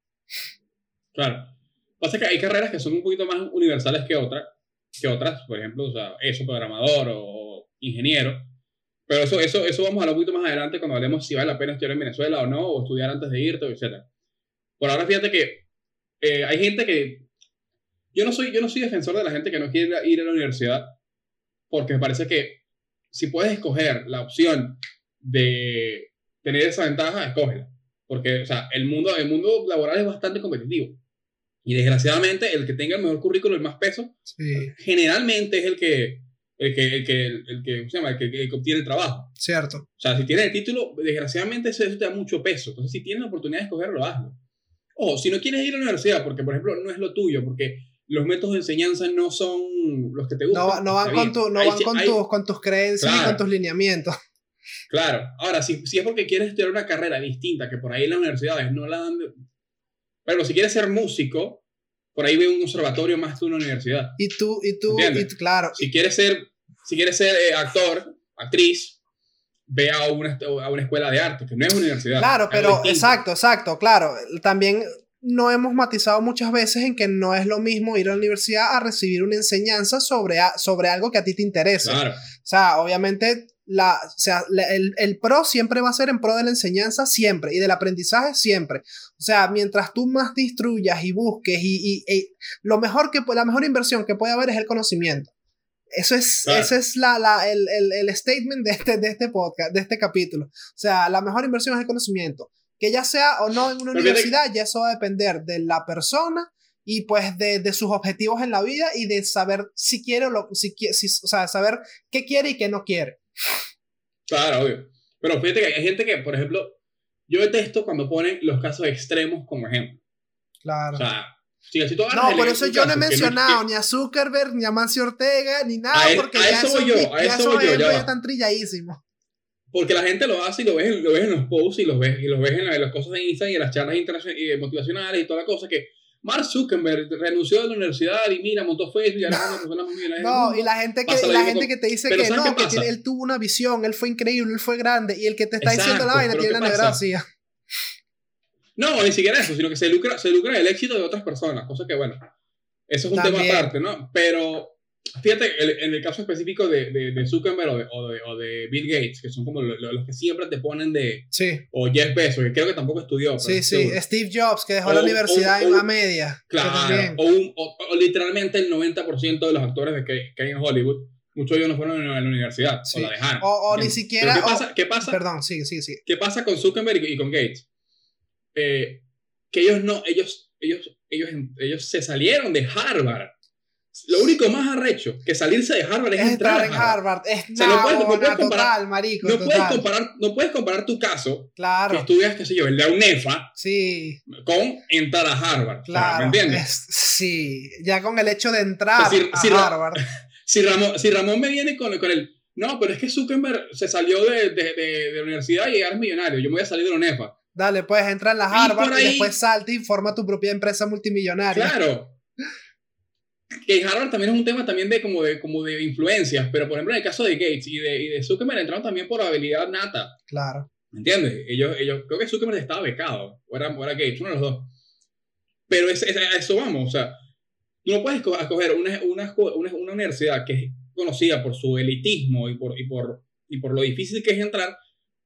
B: Claro. Pasa que hay carreras que son un poquito más universales que otras, que otras, por ejemplo, o sea, eso, programador o ingeniero. Pero eso, eso, eso vamos a hablar un poquito más adelante cuando hablemos si vale la pena estudiar en Venezuela o no, o estudiar antes de irte, etc. Por ahora, fíjate que eh, hay gente que... Yo no, soy, yo no soy defensor de la gente que no quiere ir a la universidad, porque me parece que si puedes escoger la opción de tener esa ventaja, escógela. Porque, o sea, el mundo, el mundo laboral es bastante competitivo. Y desgraciadamente, el que tenga el mejor currículo, el más peso,
A: Sí,
B: generalmente es el que, el que, el que, el que, ¿cómo se llama? El que, el que obtiene el trabajo.
A: cierto.
B: O sea, si tienes el título, desgraciadamente eso, te da mucho peso. Entonces, si tienes la oportunidad de escogerlo, hazlo. O si no quieres ir a la universidad, porque, por ejemplo, no es lo tuyo, porque los métodos de enseñanza no son los que te gustan.
A: No, va- no van, con, tu, no van con,
B: hay-
A: tus, con tus creencias y con tus lineamientos. [LAUGHS]
B: Claro. Ahora, si, si es porque quieres estudiar una carrera distinta, que por ahí en las universidades no la dan... Pero si quieres ser músico, por ahí ve un conservatorio más que una universidad.
A: Y tú, y tú, y tú- claro.
B: Si quieres ser, si quieres ser eh, actor, actriz, ve a una, a una escuela de arte, que no es universidad.
A: Claro, pero exacto, exacto, claro. También no hemos matizado muchas veces en que no es lo mismo ir a la universidad a recibir una enseñanza sobre, a- sobre algo que a ti te interesa.
B: Claro,
A: O sea, obviamente, la, o sea, la- el, el pro siempre va a ser en pro de la enseñanza, siempre, y del aprendizaje, siempre. O sea, mientras tú más te instruyas y busques, y, y- y lo mejor que, la mejor inversión que puede haber es el conocimiento. Eso es,
B: Claro.
A: ese es la, la- el, el, el statement de este, de este podcast, de este capítulo. O sea, la mejor inversión es el conocimiento. Que ya sea o no en una
B: Pero
A: universidad, ya eso va a depender de la persona y pues de, de sus objetivos en la vida y de saber si quiere o lo, si, si, o sea, saber qué quiere y qué no quiere.
B: Claro, obvio. Pero fíjate que hay gente que, por ejemplo, yo detesto cuando ponen los casos extremos como ejemplo.
A: Claro.
B: O sea, si, agarras
A: no, por eso yo no he mencionado ni a Zuckerberg, ni a Mancio Ortega, ni nada,
B: A e-
A: porque ya
B: eso voy yo, a
A: ya
B: eso voy yo, ya
A: ejemplos
B: va.
A: ya están trilladísimos.
B: Porque la gente lo hace y lo ves, lo ves en los posts y lo ves, y lo ves en, las cosas de Instagram y en las charlas internacionales motivacionales y toda la cosa que Mark Zuckerberg renunció de la universidad y mira, montó Facebook y ahora persona muy
A: No, y la gente que, la gente que te dice que no, que él tuvo una visión, él fue increíble, él fue grande y el que te está diciendo la vaina tiene la desgracia.
B: No, ni siquiera eso, sino que se lucra, se lucra el éxito de otras personas, cosa que bueno, eso es un tema aparte, ¿no? Pero Fíjate, en el caso específico de, de, Zuckerberg o de, o, de, Bill Gates, que son como los, que siempre te ponen de...
A: Sí.
B: O Jeff Bezos, que creo que tampoco estudió.
A: Sí, sí. Steve Jobs, que dejó la universidad en la media.
B: Claro. O, literalmente el 90% de los actores de que, que, hay en Hollywood, muchos de ellos no fueron a la universidad, o la dejaron.
A: O, ni siquiera...
B: ¿qué, pasa, ¿qué, pasa,
A: Perdón, sigue, sigue, sigue.
B: ¿Qué pasa con Zuckerberg y, con Gates? Eh, que ellos no, ellos, ellos, ellos, ellos se salieron de Harvard lo único más arrecho que salirse de Harvard es, entrar, en Harvard.
A: Es no, no, puedes, comparar, total, marico,
B: no, Puedes comparar, no puedes comparar tu caso,
A: claro.
B: que estudias, qué sé yo, el de UNEFA,
A: sí.
B: con entrar a Harvard.
A: Claro.
B: ¿Me entiendes?
A: sí, ya con el hecho de entrar a Harvard. [LAUGHS]
B: Si Ramón, si Ramón me viene con, con el, no, pero es que Zuckerberg se salió de, de, de, la universidad y ahora es millonario, yo me voy a salir de la UNEFA.
A: Dale, puedes entrar en la Harvard y, después salta y forma tu propia empresa multimillonaria.
B: Claro, que Harvard también es un tema también de como de, como de influencias, pero por ejemplo en el caso de Gates y de, y de Zuckerberg entraron también por habilidad nata.
A: Claro.
B: ¿Me entiendes? Ellos, ellos, creo que Zuckerberg estaba becado, o era, o era Gates, uno de los dos. Pero es, a eso vamos, o sea, tú no puedes escoger una, una, una, una, universidad que es conocida por su elitismo y por, y, por, y por lo difícil que es entrar,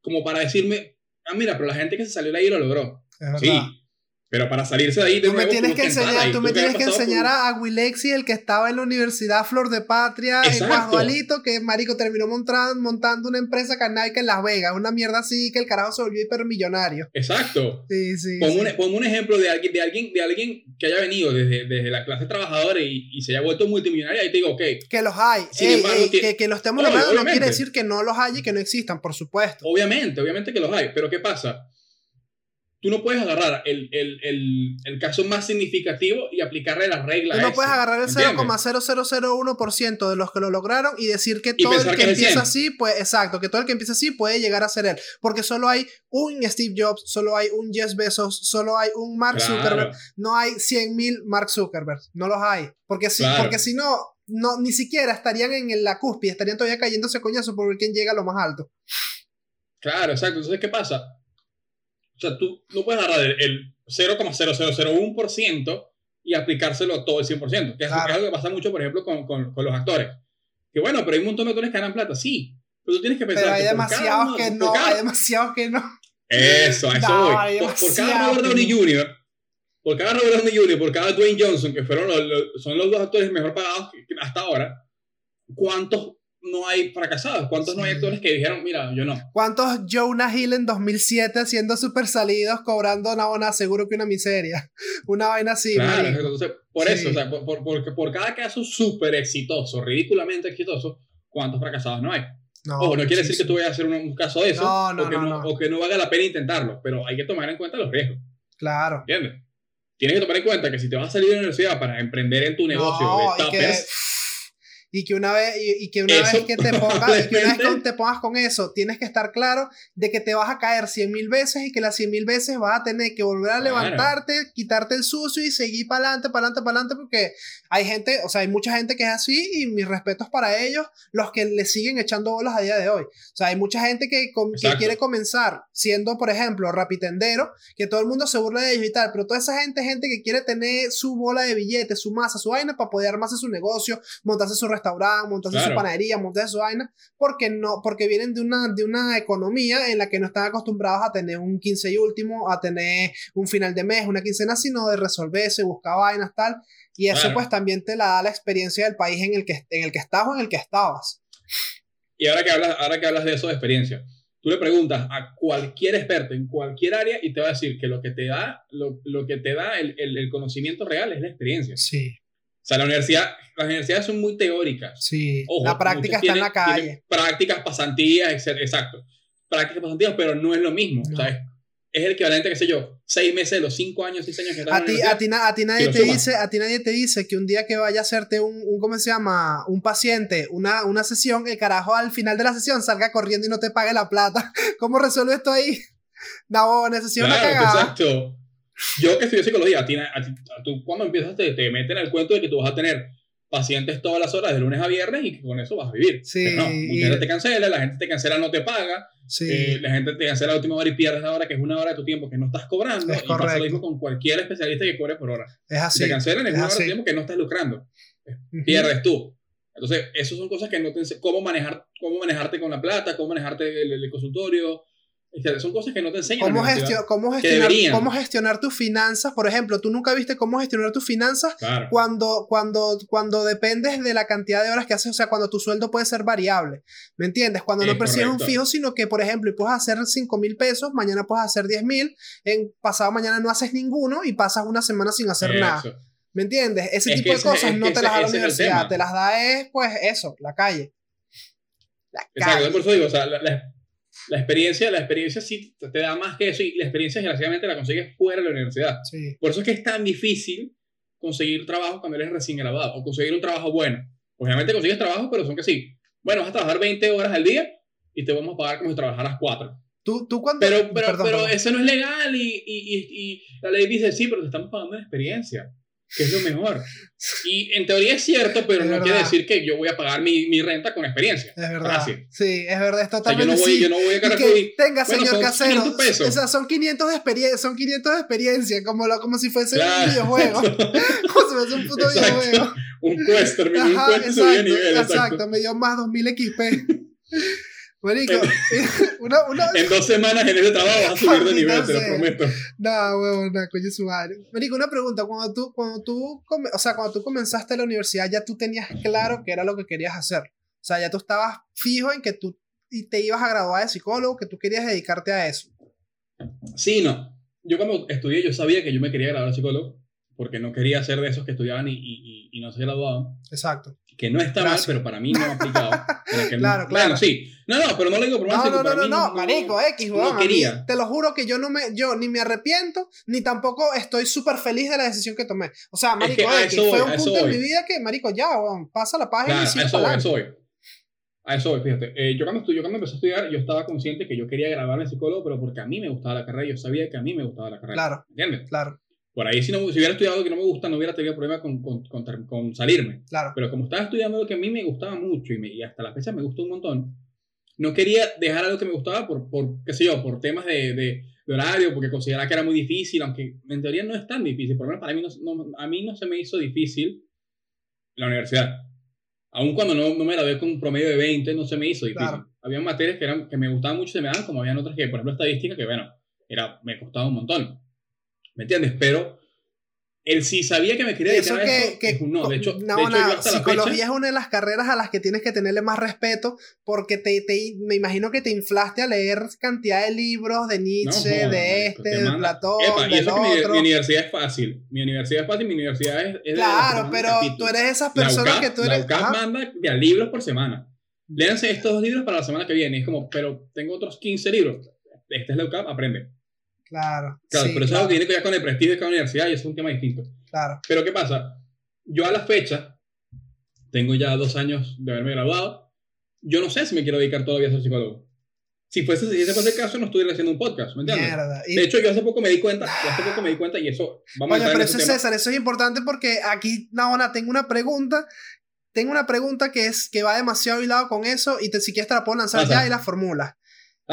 B: como para decirme, ah, mira, pero la gente que se salió de ahí lo logró. sí, pero para salirse de ahí,
A: tú me tienes que enseñar, tú me tienes que enseñar a Wilexi, el que estaba en la Universidad Flor de Patria, en Guadualito, que marico terminó montando, montando una empresa canaica en Las Vegas, una mierda así que el carajo se volvió hipermillonario.
B: Exacto.
A: Sí, sí.
B: Pongo, Un, ejemplo de alguien, de alguien, de alguien que haya venido desde, desde la clase trabajadora y, y, se haya vuelto multimillonario, ahí te digo, ok.
A: Que los hay. que, que, los estemos no quiere decir que no los haya y que no existan, por supuesto.
B: Obviamente, obviamente que los hay, pero ¿qué pasa? Tú no puedes agarrar el, el, el, el, caso más significativo y aplicarle las reglas.
A: Tú no puedes agarrar el 0,0001% de los que lo lograron y decir que todo el que, empieza así, pues exacto, que todo el que empieza así puede llegar a ser él. Porque solo hay un Steve Jobs, solo hay un Jeff Bezos, solo hay un Mark Zuckerberg. No hay 100.000 Mark Zuckerberg. No los hay. Porque si, porque si no, no, ni siquiera estarían en la cúspide, estarían todavía cayéndose coñazo por ver quién llega a lo más alto.
B: Claro, exacto. Entonces, ¿qué pasa? O sea, tú no puedes agarrar el, 0,0001% y aplicárselo a todo el 100%, que es, algo que pasa mucho, por ejemplo, con, con, con, los actores. Que bueno, pero hay un montón de actores que ganan plata, sí, pero tú tienes que pensar...
A: Pero hay demasiados que no, hay demasiados que no.
B: Eso, a eso voy. Por, cada Robert Downey Jr., por cada Robert Downey Jr., por cada Dwayne Johnson, que fueron los, son los dos actores mejor pagados hasta ahora, ¿cuántos no hay fracasados? ¿Cuántos no hay actores que dijeron, mira, yo no?
A: ¿Cuántos Jonah Hill en 2007 siendo súper salidos, cobrando una buena, seguro que una miseria? [LAUGHS] Una vaina así.
B: Claro, entonces, por eso, o sea, por, por, porque por cada caso súper exitoso, ridículamente exitoso, ¿cuántos fracasados no hay? No, Ojo, no quiere decir que tú vayas a hacer un, caso de eso, no, no, o, que no, o que no valga la pena intentarlo, pero hay que tomar en cuenta los riesgos.
A: Claro.
B: ¿Entiendes? Tienes que tomar en cuenta que si te vas a salir de la universidad para emprender en tu negocio de tappers,
A: y que una vez, y, que una vez que te pongas, y que una vez que te pongas con eso, tienes que estar claro de que te vas a caer cien mil veces y que las cien mil veces vas a tener que volver a levantarte, quitarte el sucio y seguir para adelante, para adelante, para adelante, porque hay gente, o sea, hay mucha gente que es así y mis respetos para ellos, los que le siguen echando bolas a día de hoy. O sea, hay mucha gente que, que quiere comenzar siendo, por ejemplo, rapitendero, que todo el mundo se burla de ellos y tal, pero toda esa gente, gente que quiere tener su bola de billetes, su masa, su vaina para poder armarse su negocio, montarse su restaurante, montarse su panadería, montarse su vaina, porque no, porque vienen de una, de una economía en la que no están acostumbrados a tener un 15 y último, a tener un final de mes, una quincena, sino de resolverse, buscar vainas, tal. Y eso pues también te la da la experiencia del país en el que, en el que estás o en el que estabas.
B: Y ahora que hablas, ahora que hablas de eso de experiencia, tú le preguntas a cualquier experto en cualquier área y te va a decir que lo que te da, lo, lo que te da el, el, el, conocimiento real es la experiencia.
A: Sí.
B: O sea, la universidad, las universidades son muy teóricas.
A: Sí, la práctica está en la calle.
B: Prácticas, pasantías, exacto. Prácticas, pasantías, pero no es lo mismo. O sea, es, el equivalente, qué sé yo, seis meses de los cinco años, seis años que estás
A: a ti, a ti, a ti nadie te dice, a ti nadie te dice que un día que vaya a hacerte un, un ¿cómo se llama? Un paciente, una, una sesión, el carajo al final de la sesión salga corriendo y no te pague la plata. [LAUGHS] ¿Cómo resuelve esto ahí? [LAUGHS] No, necesito una cagada.
B: Exacto. Yo que estudié psicología, a ti, a ti, tú cuando empiezas te, te meten el cuento de que tú vas a tener pacientes todas las horas de lunes a viernes y que con eso vas a vivir. Sí. Pero no, mucha gente te cancela, la gente te cancela, no te paga. Sí. Eh, la gente te cancela la última hora y pierdes la hora, que es una hora de tu tiempo que no estás cobrando. Es y pasa lo mismo con cualquier especialista que cobre por hora.
A: Es así.
B: Te cancelan en una hora de tiempo que no estás lucrando. Pierdes tú. Entonces, esas son cosas que no te cómo manejar, cómo manejarte con la plata, cómo manejarte el, el consultorio, son cosas que no te enseñan.
A: ¿Cómo, cómo, gestionar, cómo gestionar tus finanzas? Por ejemplo, tú nunca viste cómo gestionar tus finanzas cuando, cuando, cuando dependes de la cantidad de horas que haces, o sea, cuando tu sueldo puede ser variable. ¿Me entiendes? Cuando no percibes un fijo, sino que, por ejemplo, puedes hacer 5 mil pesos, mañana puedes hacer 10 mil, pasado mañana no haces ninguno y pasas una semana sin hacer nada. ¿Me entiendes? Ese tipo de cosas no te las da la universidad, te las da es, pues, eso, la calle.
B: La Exacto, por eso digo, o sea, la, la experiencia, la experiencia sí te da más que eso y la experiencia desgraciadamente la consigues fuera de la universidad. Por eso es que es tan difícil conseguir trabajo cuando eres recién graduado o conseguir un trabajo bueno. Obviamente consigues trabajo, pero son que sí. Bueno, vas a trabajar 20 horas al día y te vamos a pagar como si trabajaras 4.
A: ¿Tú, tú cuando...
B: Pero, pero, pero eso no es legal y, y, y, la ley dice, sí, pero te estamos pagando la experiencia que es lo mejor. [LAUGHS] Y en teoría es cierto, pero no quiere decir que yo voy a pagar mi, mi renta con experiencia.
A: Es verdad. Sí, es verdad, es totalmente.
B: yo, no voy, yo no voy a y
A: Tenga, señor casero. O sea, son 500 de experiencia, son 500 de experiencia, como, lo, como si fuese un videojuego. [LAUGHS] [LAUGHS] como si fuese un puto videojuego.
B: Un quest, un quest exacto, nivel.
A: Exacto, exacto, me dio más 2000 XP. Marico, [LAUGHS]
B: una, una... en dos semanas en ese trabajo vas a subir de nivel, te lo prometo.
A: No, huevón, no, coño su madre. Marico, una pregunta, cuando tú, cuando tú, o sea, cuando tú comenzaste la universidad, ya tú tenías claro qué era lo que querías hacer. O sea, ya tú estabas fijo en que tú te ibas a graduar de psicólogo, que tú querías dedicarte a eso.
B: Sí, no. Yo cuando estudié, yo sabía que yo me quería graduar de psicólogo, porque no quería ser de esos que estudiaban y, y, y no se graduaban.
A: Exacto
B: que no está mal, pero para mí no ha aplicado. [LAUGHS] claro, claro. Bueno, sí. No, no, pero no lo digo por
A: más No, no, no, no, no, marico, X, weón. quería. te lo juro que yo no me, yo ni me arrepiento, ni tampoco estoy súper feliz de la decisión que tomé. O sea, marico, X, fue un punto en mi vida que, marico, ya, weón, pasa la página y sigue
B: eso, a eso voy. A eso voy, fíjate. Eh, yo, cuando yo cuando empecé a estudiar, yo estaba consciente que yo quería graduarme en psicólogo, pero porque a mí me gustaba la carrera, yo sabía que a mí me gustaba la carrera.
A: Claro.
B: ¿Entiendes?
A: Claro.
B: Por ahí, si, no, si hubiera estudiado que no me gusta, no hubiera tenido problema con, con, con, salirme.
A: Claro.
B: Pero como estaba estudiando lo que a mí me gustaba mucho y, me, y hasta la fecha me gustó un montón, no quería dejar algo que me gustaba por, por qué sé yo, por temas de, de, horario, porque consideraba que era muy difícil, aunque en teoría no es tan difícil. Por lo menos para mí no, a mí no se me hizo difícil la universidad. Aun cuando no, no me gradué con un promedio de 20, no se me hizo difícil. Claro. Había materias que, eran, que me gustaban mucho y se me daban, como habían otras que, por ejemplo, estadística, que bueno, era, me costaba un montón. ¿Me entiendes? Pero él sí sabía que me quería dedicar eso a que, no, de hecho, no,
A: psicología es una de las carreras a las que tienes que tenerle más respeto porque te, te, me imagino que te inflaste a leer cantidad de libros de Nietzsche, de este, de Platón,
B: Epa, y eso que mi, universidad es fácil, mi universidad es fácil, mi universidad es,
A: Claro, pero tú eres esas personas que tú eres...
B: La UCAP manda ya libros por semana. Léanse estos dos libros para la semana que viene. es como, pero tengo otros 15 libros. Este es la UCAP, aprende.
A: Claro.
B: Claro, pero eso claro. tiene que ver con el prestigio de cada universidad y eso es un tema distinto.
A: Claro.
B: Pero ¿qué pasa? Yo a la fecha, tengo ya dos años de haberme graduado, yo no sé si me quiero dedicar todavía a ser psicólogo. Si fuese, si ese fuese el caso, no estuviera haciendo un podcast, ¿me entiendes? Mierda. De hecho, yo hace poco me di cuenta, yo hace poco me di cuenta y eso,
A: vamos Oye, pero eso, César, eso es importante porque aquí, Naona, tengo una pregunta tengo una pregunta que es que va demasiado hilado con eso y te, si quieres te la puedo lanzar ya y la formula.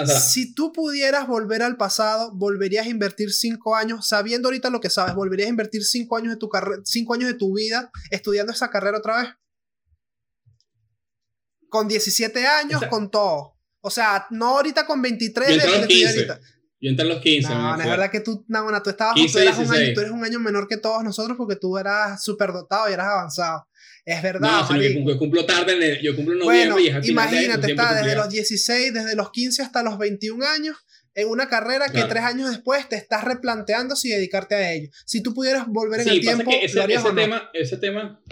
A: Si tú pudieras volver al pasado, volverías a invertir cinco años, sabiendo ahorita lo que sabes, volverías a invertir cinco años de tu cinco años de tu vida estudiando esa carrera otra vez. Con 17 años, con todo. O sea, no ahorita con 23
B: Yo entré, los 15. Yo entré a los 15.
A: No, no es verdad que tú, no, tú estabas, tú, eras un año, tú eres un año menor que todos nosotros porque tú eras súper dotado y eras avanzado. Es verdad.
B: No, que cumplo tarde, yo cumplo en noviembre y
A: es Imagínate, está desde los 16, desde los 15 hasta los 21 años en una carrera que tres años después te estás replanteando si dedicarte a ello. Si tú pudieras volver en el tiempo,
B: que ese, ese tema, ese tema,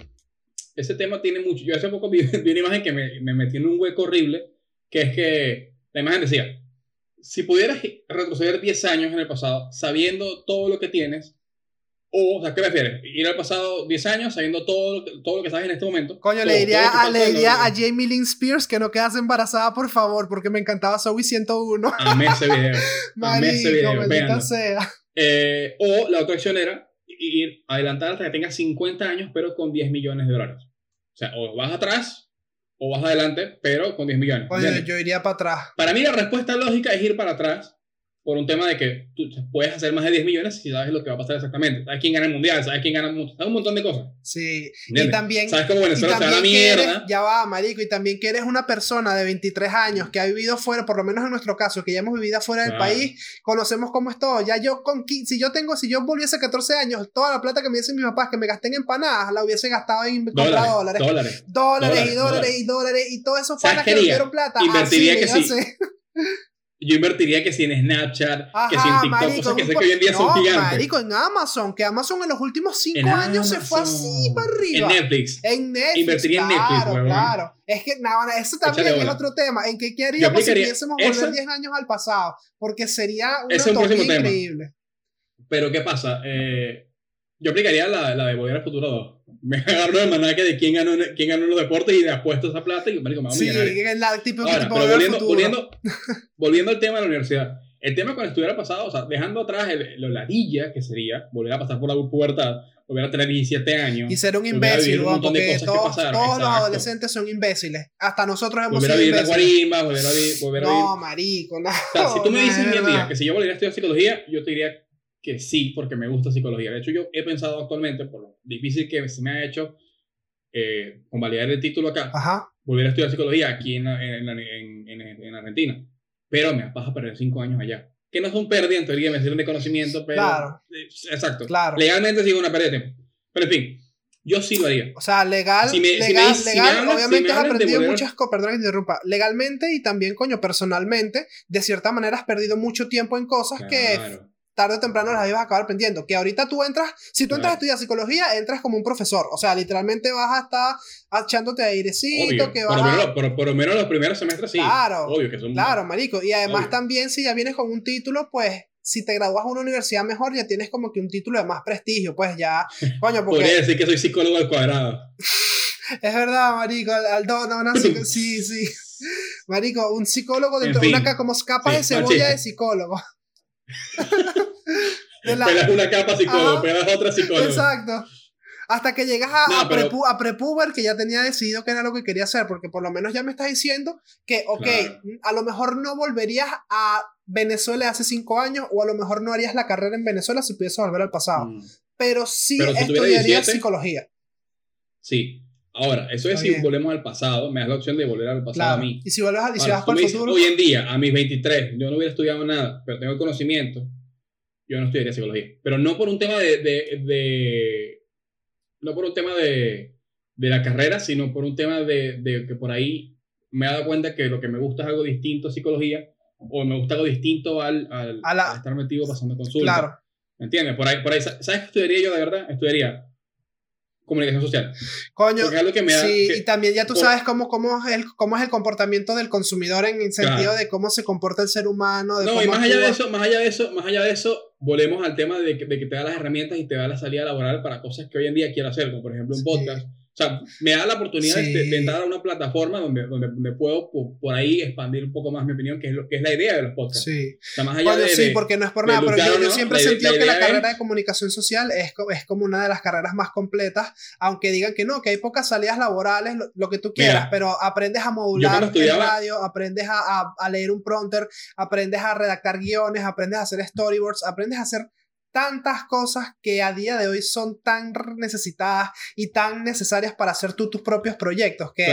B: ese tema tiene mucho. Yo hace poco vi, [LAUGHS] una imagen que me, me metí en un hueco horrible, que es que la imagen decía, si pudieras retroceder 10 años en el pasado, sabiendo todo lo que tienes, o, o sea, ¿qué prefieres? ¿Ir al pasado 10 años sabiendo todo, todo lo que sabes en este momento?
A: Coño, le diría, a, le diría a Jamie Lynn Spears que no quedas embarazada, por favor, porque me encantaba Zoe 101.
B: Amé ese video. Amé ese video.
A: sea.
B: Eh, o la otra opción era ir adelantar hasta que tengas 50 años, pero con 10 millones de dólares. O sea, o vas atrás o vas adelante, pero con 10 millones.
A: Oye, yo iría para atrás.
B: Para mí la respuesta lógica es ir para atrás por un tema de que tú puedes hacer más de 10 millones si sabes lo que va a pasar exactamente. Sabes quién gana el mundial, sabes quién gana sabes un montón de cosas.
A: Sí, y también.
B: Sabes cómo Venezuela se da la mierda.
A: ya va, marico, y también que eres una persona de 23 años que ha vivido fuera, por lo menos en nuestro caso, que ya hemos vivido fuera del país, conocemos cómo es todo. Ya yo, con, si yo tengo, si yo volviese 14 años, toda la plata que me dicen mis papás que me gasté en empanadas, la hubiese gastado en
B: comprar dólares.
A: Dólares. Dólares, y dólares, y dólares, y todos esos panas que dieron plata.
B: Invertiría que sí. Yo invertiría que si en Snapchat, que si en TikTok, cosas que sé que hoy en día son gigantes.
A: Marico, en Amazon, que Amazon en los últimos cinco años se fue así para arriba.
B: En Netflix.
A: En Netflix.
B: Invertiría en Netflix,
A: Claro, claro. Es que, nada, eso también es otro tema. ¿En qué haríamos si pudiésemos volver 10 años al pasado? Porque sería una utopía increíble.
B: Pero, ¿qué pasa? Eh, yo aplicaría la, la de Volver al Futuro 2 me [LAUGHS] agarro de manaque de quién ganó, quién ganó los deportes y le apuesto esa plata y marico, me
A: sí, es la tipo,
B: Ahora, pero volviendo, volviendo, [LAUGHS] volviendo, al tema de la universidad. El tema cuando estuviera pasado, o sea, dejando atrás el, lo ladilla que sería volver a pasar por la pubertad, volver a tener 17 años.
A: Y ser un imbécil, un porque todos, todos los adolescentes son imbéciles. Hasta nosotros hemos
B: volver
A: sido
B: a vivir la guarimba, volver a vivir... Volver
A: no,
B: a vivir.
A: marico, no.
B: O sea, si tú me dices en día [LAUGHS] que si yo volviera a estudiar psicología, yo te diría que sí, porque me gusta psicología. De hecho, yo he pensado actualmente, por lo difícil que se me ha hecho eh, convalidar el título acá, volver a estudiar psicología aquí en, en, en, en, Argentina. Pero me vas a perder cinco años allá. Que no es un pérdida en teoría, me sirven de conocimiento, pero.
A: Claro.
B: Eh, exacto.
A: Claro.
B: Legalmente sigue una pérdida de tiempo. Pero en fin, yo sí lo haría.
A: O sea, legal, legal, legal obviamente has aprendido muchas cosas, perdón que te interrumpa, legalmente y también, coño, personalmente, de cierta manera has perdido mucho tiempo en cosas que tarde o temprano las ibas a acabar aprendiendo. Que ahorita tú entras, si tú entras a estudiar psicología, entras como un profesor. O sea, literalmente vas a estar echándote airecito. Que vas
B: por, lo menos, los primeros semestres sí.
A: Claro.
B: Obvio que son
A: Claro, marico. Y además también, si ya vienes con un título, pues si te gradúas a una universidad mejor, ya tienes como que un título de más prestigio, pues ya, coño, [LAUGHS] porque...
B: Podría decir que soy psicólogo al cuadrado. [LAUGHS]
A: es verdad, marico, al, no, no, [LAUGHS] sí, sí. Marico, un psicólogo dentro de una como capa de cebolla de psicólogo. [LAUGHS]
B: Pegas una capa psicólogo, pegas otra psicólogo.
A: Exacto. Hasta que llegas a, a, prepuber, que ya tenía decidido que era lo que quería hacer, porque por lo menos ya me estás diciendo que, ok, a lo mejor no volverías a Venezuela hace cinco años, o a lo mejor no harías la carrera en Venezuela si pudieses volver al pasado. Mm. Pero sí estudiarías psicología.
B: Sí. Ahora, eso es si volvemos al pasado, me das la opción de volver al pasado a mí.
A: Y si vuelves a, y si vas para el futuro.
B: Hoy en día, a mis 23, yo no hubiera estudiado nada, pero tengo el conocimiento, yo no estudiaría psicología. Pero no por un tema de. de, de no por un tema de, de, la carrera, sino por un tema de, de, que por ahí me he dado cuenta que lo que me gusta es algo distinto a psicología, o me gusta algo distinto al, al, estar metido pasando consultas. Claro. ¿Me entiendes? Por ahí, por ahí, ¿sabes qué estudiaría yo de verdad? Estudiaría comunicación social.
A: Coño, sí, y también ya tú sabes cómo, cómo, es el, cómo es el comportamiento del consumidor en el sentido de cómo se comporta el ser humano.
B: no, y más allá de eso, más allá de eso, más allá de eso, volvemos al tema de que, de que, te da las herramientas y te da la salida laboral para cosas que hoy en día quiero hacer, como por ejemplo un podcast o sea, me da la oportunidad de, entrar a una plataforma donde, donde, donde puedo por, ahí expandir un poco más mi opinión, que es, lo, que es la idea de los podcasts.
A: Sí.
B: O sea, más allá de,
A: sí, porque no es por nada, pero yo, siempre he sentido que la carrera de comunicación social es, es como una de las carreras más completas, aunque digan que no, que hay pocas salidas laborales, lo, que tú quieras, pero aprendes a modular el radio, aprendes a, a, a leer un prompter, aprendes a redactar guiones, aprendes a hacer storyboards, aprendes a hacer tantas cosas que a día de hoy son tan necesitadas y tan necesarias para hacer tú tus propios proyectos que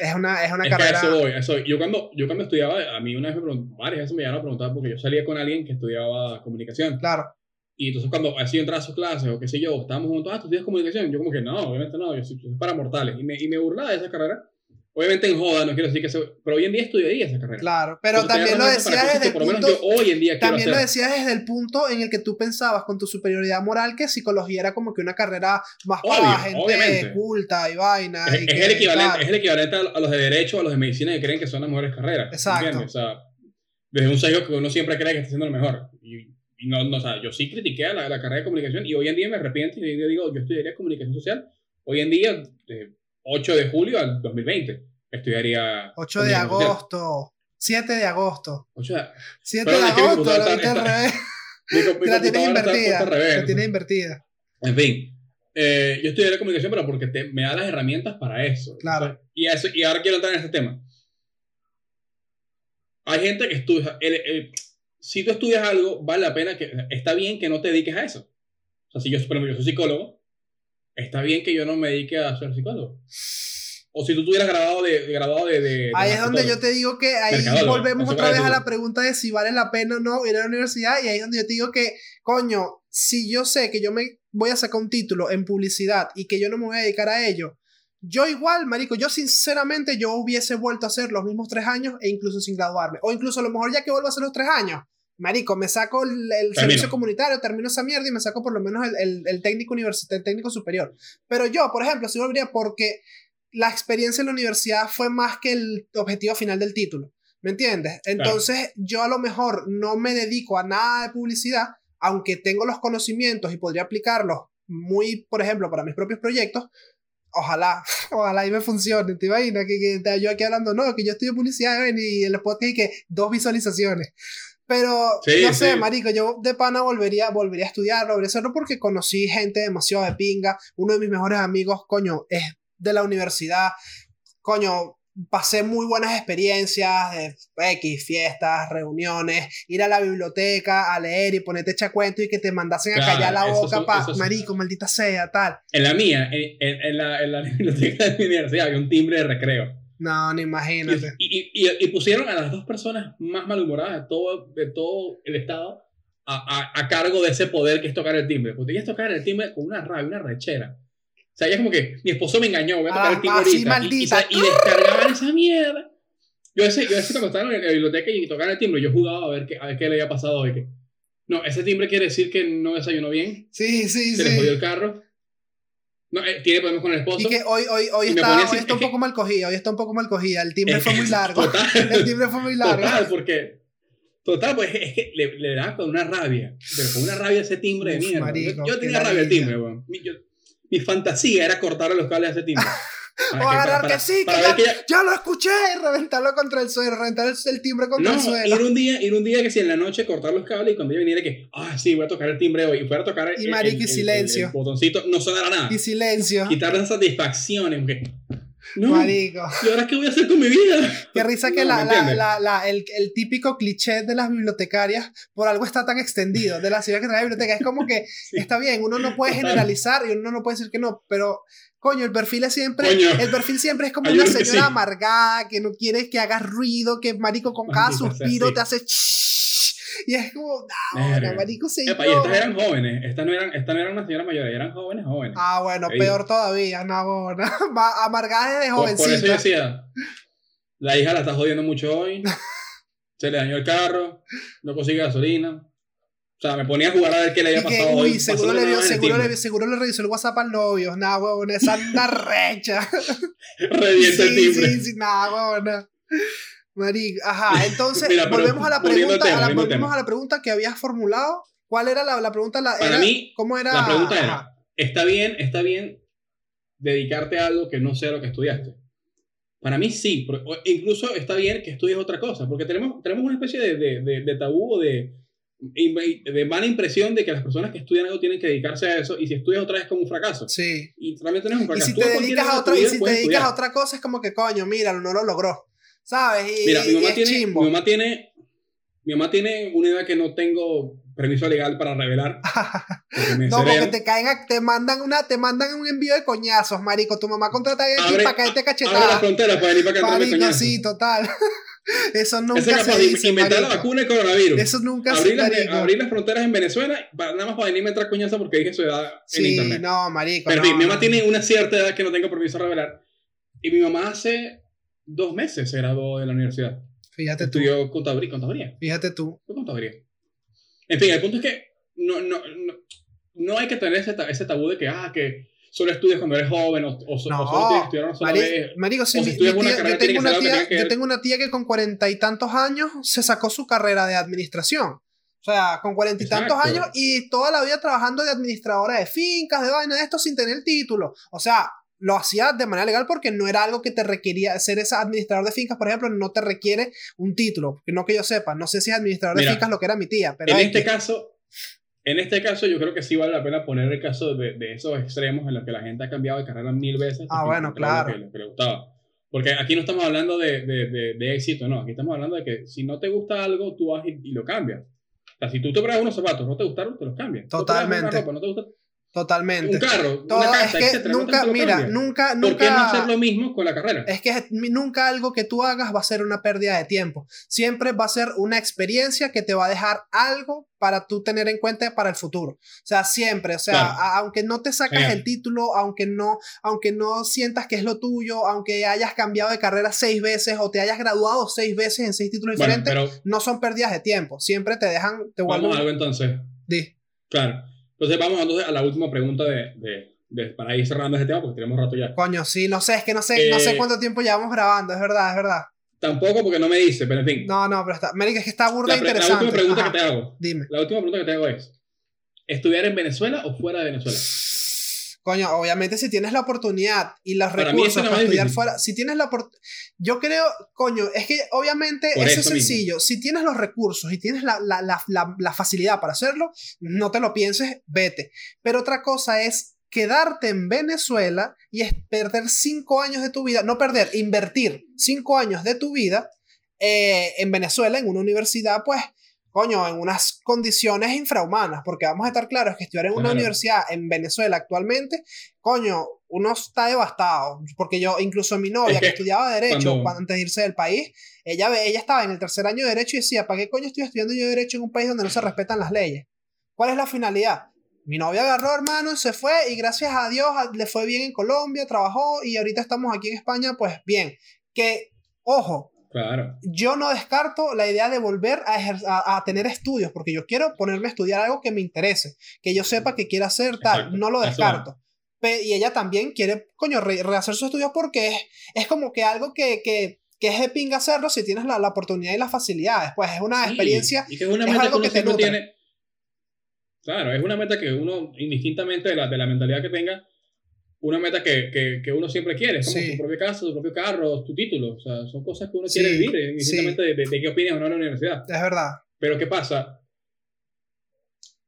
A: es una, es una carrera.
B: eso voy, eso Yo, cuando, yo cuando estudiaba, a mí una vez me preguntaron, varias veces me llegaron a preguntar porque yo salía con alguien que estudiaba comunicación.
A: Claro.
B: Y entonces cuando así entraba a sus clases o qué sé yo, estábamos juntos, ah, ¿tú estudias comunicación? Yo como que no, obviamente no, yo soy, para mortales. Y me, y me burlaba de esa carrera Obviamente en joda, no quiero decir que se... Pero hoy en día estudiaría esa carrera.
A: Claro, pero también lo decías desde el punto...
B: hoy en día
A: también lo decías desde el punto en el que tú pensabas con tu superioridad moral que psicología era como que una carrera más para gente culta y vaina.
B: Es,
A: es,
B: el equivalente, es el equivalente a los de derecho a los de medicina que creen que son las mejores carreras.
A: Exacto.
B: O sea, desde un sesgo que uno siempre cree que está haciendo lo mejor. Y, no, no, o sea, yo sí critiqué a la, la, carrera de comunicación y hoy en día me arrepiento y hoy en día digo, yo estudiaría comunicación social. Hoy en día, de 8 de julio al 2020, estudiaría.
A: 8 de agosto, 7 de agosto.
B: 8 de,
A: 7 de agosto, lo viste [LAUGHS] [LAUGHS] al revés. la tienes invertida. La tienes invertida.
B: En fin, eh, yo estudiaría comunicación, pero porque te, me da las herramientas para eso.
A: Claro.
B: y, eso, y ahora quiero entrar en este tema. Hay gente que estudia. si tú estudias algo, vale la pena que. Está bien que no te dediques a eso. O sea, si yo, por ejemplo, yo soy psicólogo, está bien que yo no me dedique a ser psicólogo. O si tú tuvieras grabado de, grabado de, de
A: ahí es donde yo te digo que ahí volvemos otra vez a la pregunta de si vale la pena o no ir a la universidad. Y ahí es donde yo te digo que, coño, si yo sé que yo me voy a sacar un título en publicidad y que yo no me voy a dedicar a ello, yo igual, marico, yo sinceramente yo hubiese vuelto a hacer los mismos tres años e incluso sin graduarme. O incluso a lo mejor ya que vuelvo a hacer los tres años, marico, me saco el, servicio comunitario, termino esa mierda y me saco por lo menos el, el, técnico universitario, el técnico superior. Pero yo, por ejemplo, sí volvería porque la experiencia en la universidad fue más que el objetivo final del título. ¿Me entiendes? Entonces, yo a lo mejor no me dedico a nada de publicidad, aunque tengo los conocimientos y podría aplicarlos muy, por ejemplo, para mis propios proyectos, ojalá, [LAUGHS] ojalá y me funcione, ¿te imaginas? Que, que yo aquí hablando, no, que yo estudio publicidad y el podcast y que dos visualizaciones. Pero, no sé, marico, yo de pana volvería, volvería a estudiarlo, volvería a hacerlo porque conocí gente demasiado de pinga. Uno de mis mejores amigos, coño, es de la universidad. Coño, pasé muy buenas experiencias de X, fiestas, reuniones, ir a la biblioteca a leer y ponerte echa cuento y que te mandasen a callar la boca, pa, marico, maldita sea, tal.
B: En la mía, en, en, la, en, la, [LAUGHS] biblioteca de mi universidad había un timbre de recreo.
A: No, ni imagínate.
B: Y, y, y, pusieron a las dos personas más malhumoradas de todo, de todo el estado a, a, a, cargo de ese poder que es tocar el timbre. Porque es tocar el timbre con una rabia, una rechera. O sea, ella como que mi esposo me engañó, voy a tocar el timbre ah, ahorita. Y, y, descargaban esa mierda. Yo ese, yo ese cuando estaba en la biblioteca y tocaban el timbre, yo jugaba a ver qué, a ver qué le había pasado hoy. Que, no, ese timbre quiere decir que no desayunó bien.
A: Sí, sí,
B: se
A: sí.
B: le jodió el carro. No, eh, tiene problemas con el esposo.
A: Y que hoy, hoy, hoy está, hoy está un poco mal cogida, hoy está un poco mal cogida. El timbre fue muy [LAUGHS] largo. Total, [LAUGHS] el timbre fue muy largo.
B: Total, porque. Total, pues es que le, le da con una rabia. Pero con una rabia ese timbre de mierda. Marico, yo, tenía rabia el timbre, weón. Yo, mi fantasía era cortarle los cables a ese timbre. [LAUGHS]
A: o agarrar que, sí, que, ya, ya, lo escuché y reventarlo contra el suelo, reventar el, timbre contra el suelo.
B: Ir un día, ir un día que si en la noche cortar los cables y cuando yo viniera que, ah, sí, voy a tocar el timbre hoy y fuera a tocar
A: y marico, y silencio.
B: El, botoncito, no sonará nada.
A: Y silencio.
B: Quitarle esas satisfacciones, porque
A: no. Marico.
B: ¿Y ahora qué voy a hacer con mi vida?
A: Qué risa que la, la, la, el, el, típico cliché de las bibliotecarias por algo está tan extendido, de la ciudad que trae la biblioteca. Es como que [LAUGHS] está bien, uno no puede generalizar y uno no puede decir que no, pero coño, el perfil es siempre, el perfil siempre es como una señora amargada que no quiere que haga ruido, que marico con cada suspiro te hace [LAUGHS] y es como, no, marico, se
B: Epa, y estas eran jóvenes, estas no eran, estas no eran unas señoras mayores, eran jóvenes, jóvenes.
A: Ah, bueno, peor todavía, no, [LAUGHS] amargadas de jovencitas.
B: Por, eso yo decía, la hija la está jodiendo mucho hoy, [LAUGHS] se le dañó el carro, no consigue gasolina. O sea, me ponía a jugar a ver qué le había pasado hoy.
A: Seguro le, vio, seguro, le, seguro le revisó el WhatsApp al novio. Nah, huevón, esa anda recha.
B: Revienta el timbre.
A: Sí, sí, nah. Marico, ajá, [LAUGHS] entonces volvemos a la pregunta, a la, volvemos a la pregunta que habías formulado. ¿Cuál era la, la pregunta? La,
B: Para mí,
A: ¿cómo era?
B: La pregunta era, ¿está bien, está bien dedicarte a algo que no sea lo que estudiaste? Para mí sí, incluso está bien que estudies otra cosa, porque tenemos, tenemos una especie de, de, de, tabú o de, de mala impresión de que las personas que estudian algo tienen que dedicarse a eso y si estudias otra vez es como un fracaso.
A: Sí.
B: Y realmente no es un fracaso.
A: Y si te dedicas, a, otra, y si te dedicas a otra cosa es como que coño, mira, no lo logró. ¿Sabes?
B: Mira, mi mamá, tiene, mi mamá tiene. Mi mamá tiene una idea que no tengo permiso legal para revelar. [LAUGHS]
A: no, porque te caen, te mandan una, te mandan un envío de coñazos, marico. Tu mamá contrata a alguien para caerte cachetada.
B: Abre la frontera para venir para caerte
A: coñazos. sí, total. [LAUGHS] Eso nunca Ese
B: se dice, inventar la vacuna y coronavirus.
A: Eso nunca
B: abrir se las, Abrir las fronteras en Venezuela nada más para venirme a entrar coñazos porque dije su edad en internet.
A: Sí, no, marico.
B: Pero
A: no,
B: mi mamá tiene una cierta edad que no tengo permiso de revelar. Y mi mamá hace dos meses se graduó de la universidad.
A: Fíjate
B: Estudió
A: tú.
B: Contaduría, contaduría.
A: Fíjate tú.
B: Contaduría. En fin, el punto es que no, no, no, no hay que tener ese, ese tabú de que, ah, que solo estudias cuando eres joven o, o, solo tienes que estudiar una sola vez.
A: Marico, si, yo, tengo una tía, yo tengo una tía que con cuarenta y tantos años se sacó su carrera de administración. O sea, con cuarenta y tantos años y toda la vida trabajando de administradora de fincas, de vaina, de esto sin tener título. O sea, lo hacía de manera legal porque no era algo que te requería ser ese administrador de fincas, por ejemplo, no te requiere un título, no que yo sepa, no sé si es administrador de fincas lo que era mi tía, pero
B: en este caso en este caso yo creo que sí vale la pena poner el caso de, de esos extremos en los que la gente ha cambiado de carrera mil veces.
A: Ah, bueno, claro.
B: Lo que, le gustaba. Porque aquí no estamos hablando de, de, de, éxito, no, aquí estamos hablando de que si no te gusta algo, tú vas y, lo cambias. O sea, si tú te pruebas unos zapatos, no te gustaron, te los cambias.
A: Totalmente.
B: no te gusta,
A: Totalmente.
B: Un carro, una casa,
A: es que nunca, mira, nunca, nunca.
B: ¿Por qué no hacer lo mismo con la carrera?
A: Es que nunca algo que tú hagas va a ser una pérdida de tiempo. Siempre va a ser una experiencia que te va a dejar algo para tú tener en cuenta para el futuro. O sea, siempre, o sea, aunque no te sacas el título, aunque no, aunque no sientas que es lo tuyo, aunque hayas cambiado de carrera seis veces o te hayas graduado seis veces en seis títulos diferentes, no son pérdidas de tiempo. Siempre te dejan, te
B: Vamos a algo entonces.
A: Di.
B: Claro. Entonces vamos entonces a la última pregunta de, de, de, para ir cerrando este tema porque tenemos rato ya.
A: Coño, sí, no sé, es que no sé, no sé eh, cuánto tiempo llevamos grabando, es verdad, es verdad.
B: Tampoco porque no me dice, pero en fin.
A: No, no, pero está, América, es que está burda interesante.
B: La última pregunta que te hago.
A: Dime.
B: La última pregunta que te hago es, ¿estudiar en Venezuela o fuera de Venezuela?
A: Coño, obviamente si tienes la oportunidad y los recursos para estudiar fuera, si tienes la yo creo, coño, es que obviamente eso, es sencillo, si tienes los recursos y tienes la, la, la, la, facilidad para hacerlo, no te lo pienses, vete. Pero otra cosa es quedarte en Venezuela y es perder cinco años de tu vida, no perder, invertir cinco años de tu vida eh, en Venezuela, en una universidad, pues coño, en unas condiciones infrahumanas, porque vamos a estar claros que estudiar en una universidad en Venezuela actualmente, coño, uno está devastado, porque yo, incluso mi novia que, estudiaba Derecho antes de irse del país, ella, ella estaba en el tercer año de Derecho y decía, ¿para qué coño estoy estudiando yo Derecho en un país donde no se respetan las leyes? ¿Cuál es la finalidad? Mi novia agarró, hermano, se fue y gracias a Dios le fue bien en Colombia, trabajó y ahorita estamos aquí en España, pues bien. Que, ojo,
B: Claro.
A: Yo no descarto la idea de volver a, a, tener estudios, porque yo quiero ponerme a estudiar algo que me interese, que yo sepa que quiero hacer tal, no lo descarto. Y ella también quiere, coño, rehacer sus estudios porque es, es como que algo que, que, que, es de pinga hacerlo si tienes la, la, oportunidad y las facilidades. Pues es una experiencia,
B: y que es, una meta algo que, te Tiene, claro, es una meta que uno, indistintamente de la, de la mentalidad que tenga, una meta que, que, que, uno siempre quiere, como su propia casa, su propio carro, tu título. O sea, son cosas que uno quiere vivir, indistintamente de, de, qué opinas o no en la universidad.
A: Es verdad.
B: Pero ¿qué pasa?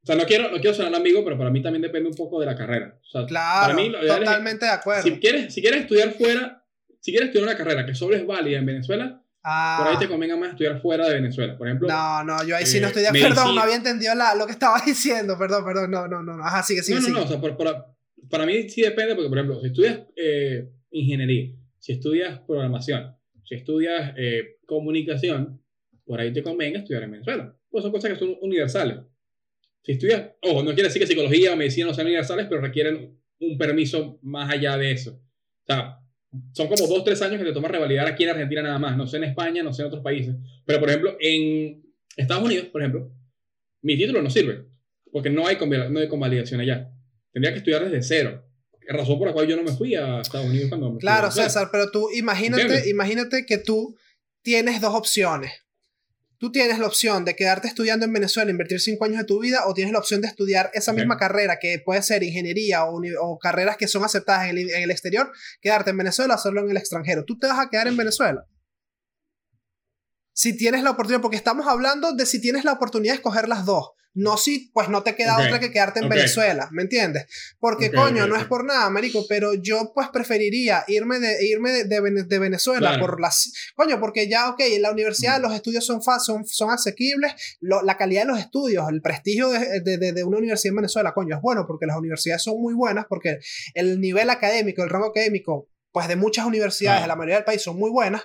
B: O sea, no quiero, no quiero sonar amigo, pero para mí también depende un poco de la carrera. O sea,
A: claro,
B: para mí,
A: totalmente de acuerdo.
B: Si quieres, si quieres estudiar fuera, si quieres estudiar una carrera que solo es válida en Venezuela, Ah. Por ahí te convenga más estudiar fuera de Venezuela, por ejemplo.
A: No, no, yo ahí sí no estoy de acuerdo. Perdón, no había entendido la, lo que estaba [LAUGHS] diciendo. Perdón, perdón, no, no, no. Ajá, sigue, sigue.
B: No, no, no, o sea, por, por, para mí sí depende, porque por ejemplo, si estudias eh, ingeniería, si estudias programación, si estudias eh, comunicación, por ahí te convenga estudiar en Venezuela. Pues son cosas que son universales. Si estudias, ojo, no quiere decir que psicología o medicina no sean universales, pero requieren un permiso más allá de eso. O sea, son como dos, tres años que te toma revalidar aquí en Argentina nada más, no sé en España, no sé en otros países. Pero por ejemplo, en Estados Unidos, por ejemplo, mi título no sirve, porque no hay, no hay convalidación allá. Tendría que estudiar desde cero. Razón por la cual yo no me fui a Estados Unidos cuando me
A: Claro, César, pero tú imagínate, imagínate que tú tienes dos opciones. Tú tienes la opción de quedarte estudiando en Venezuela, invertir cinco años de tu vida, o tienes la opción de estudiar esa misma carrera, que puede ser ingeniería o, o carreras que son aceptadas en el, en el, exterior, quedarte en Venezuela o hacerlo en el extranjero. Tú te vas a quedar en Venezuela si tienes la oportunidad, porque estamos hablando de si tienes la oportunidad de escoger las dos. No si, pues no te queda otra que quedarte en Venezuela, ¿me entiendes? Porque, coño, no es por nada, Américo, pero yo pues preferiría irme de, irme de, de, Venezuela por las... Coño, porque ya, ok, en la universidad los estudios son, son, son asequibles, la calidad de los estudios, el prestigio de, una universidad en Venezuela, coño, es bueno porque las universidades son muy buenas, porque el nivel académico, el rango académico, pues de muchas universidades, de la mayoría del país son muy buenas,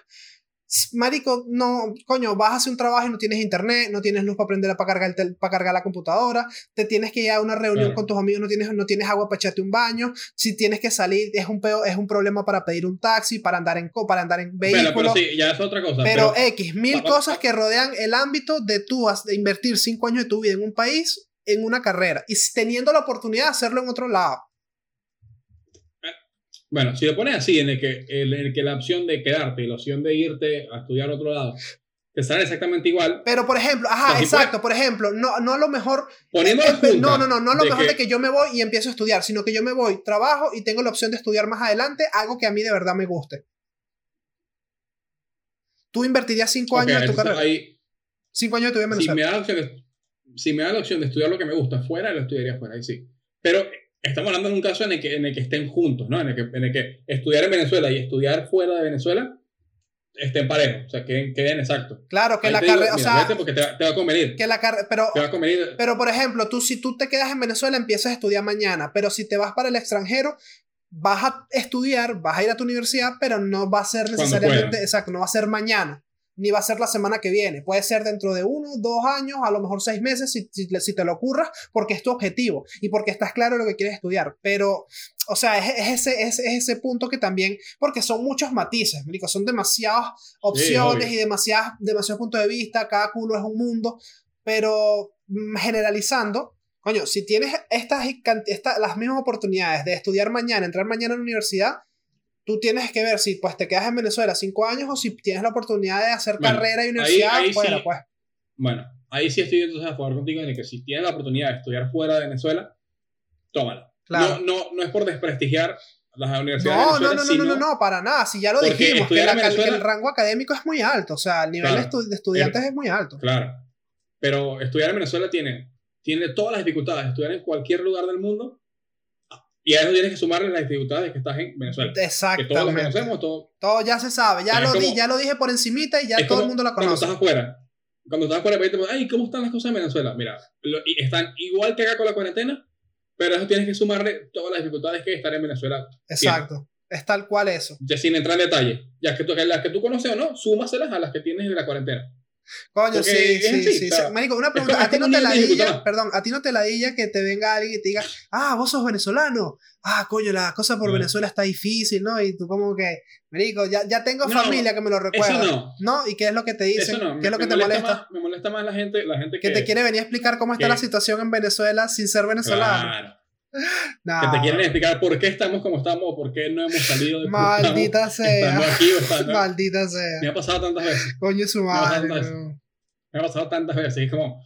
A: Marico, no, coño, vas a hacer un trabajo y no tienes internet, no tienes luz para aprender a cargar, para cargar la computadora, te tienes que ir a una reunión con tus amigos, no tienes, no tienes agua para echarte un baño, si tienes que salir es un, es un problema para pedir un taxi, para andar en, para andar en vehículo.
B: Pero, sí, ya es otra cosa.
A: Pero, X, mil cosas que rodean el ámbito de tú de invertir cinco años de tu vida en un país, en una carrera, y teniendo la oportunidad de hacerlo en otro lado.
B: Bueno, si lo pones así, en el, que, en el que la opción de quedarte y la opción de irte a estudiar a otro lado te salen exactamente igual.
A: Pero por ejemplo, ajá, exacto, por ejemplo, no, no lo mejor.
B: Poniendo
A: no, no, no, no lo mejor de que yo me voy y empiezo a estudiar, sino que yo me voy, trabajo y tengo la opción de estudiar más adelante algo que a mí de verdad me guste. Tú invertirías cinco años en tu carrera. cinco años de tu vida
B: si me, da la opción de, si me da la opción de estudiar lo que me gusta fuera, lo estudiaría fuera, ahí sí. Pero estamos hablando de un caso en el que, en el que estén juntos, ¿no? En el, que, en el que estudiar en Venezuela y estudiar fuera de Venezuela estén parejos, o sea, queden, queden exactos.
A: Claro, que la carrera, o sea,
B: porque te, va a convenir.
A: Que la pero, te va a convenir. Pero, por ejemplo, tú si tú te quedas en Venezuela empiezas a estudiar mañana, pero si te vas para el extranjero, vas a estudiar, vas a ir a tu universidad, pero no va a ser necesariamente, exacto, no va a ser mañana ni va a ser la semana que viene. Puede ser dentro de uno, dos años, a lo mejor seis meses, si, si, te lo ocurras, porque es tu objetivo y porque estás claro lo que quieres estudiar. Pero, o sea, es, ese, es, ese punto que también, porque son muchos matices, son demasiadas opciones y demasiadas, demasiados puntos de vista, cada culo es un mundo, pero mm, generalizando, coño, si tienes estas, estas, las mismas oportunidades de estudiar mañana, entrar mañana a la universidad, tú tienes que ver si pues te quedas en Venezuela cinco años o si tienes la oportunidad de hacer carrera y universidad fuera, pues.
B: Bueno, ahí sí estoy entonces a favor contigo de que si tienes la oportunidad de estudiar fuera de Venezuela, tómala. No, no, no es por desprestigiar las universidades.
A: No, no, no, no, no, no, para nada. Si ya lo dijimos, que, el rango académico es muy alto, o sea, el nivel de estudiantes es muy alto.
B: Claro. Pero estudiar en Venezuela tiene, tiene todas las dificultades. Estudiar en cualquier lugar del mundo y a eso tienes que sumarle las dificultades que estás en Venezuela.
A: Exactamente.
B: Que todos conocemos, todo.
A: Todo ya se sabe. Ya, lo, di, ya lo dije por encimita y ya todo el mundo la conoce.
B: Cuando estás afuera. Cuando estás afuera, ay, ¿cómo están las cosas en Venezuela? Mira, están igual que acá con la cuarentena, pero a eso tienes que sumarle todas las dificultades que estar en Venezuela.
A: Exacto. Es tal cual eso.
B: Ya sin entrar en detalle. Ya que tú, las que tú conoces o no, súmaselas a las que tienes de la cuarentena.
A: Coño, sí, sí, sí, Marico, una pregunta. ¿A ti no te la dilla, perdón, a ti no te la dilla que te venga alguien y te diga, ah, vos sos venezolano? Ah, coño, la cosa por Venezuela está difícil, ¿no? Y tú como que, Marico, ya, ya tengo familia que me lo recuerda.
B: no.
A: no. ¿Y qué es lo que te dicen? ¿Qué es lo que te molesta?
B: me molesta más la gente, la gente que...
A: Que te quiere venir a explicar cómo está la situación en Venezuela sin ser venezolano.
B: Claro. Que te quieren explicar por qué estamos como estamos, por qué no hemos salido de
A: Maldita sea. [LAUGHS] Maldita sea.
B: Me ha pasado tantas veces.
A: Coño, su madre.
B: Me ha pasado tantas veces. Es como.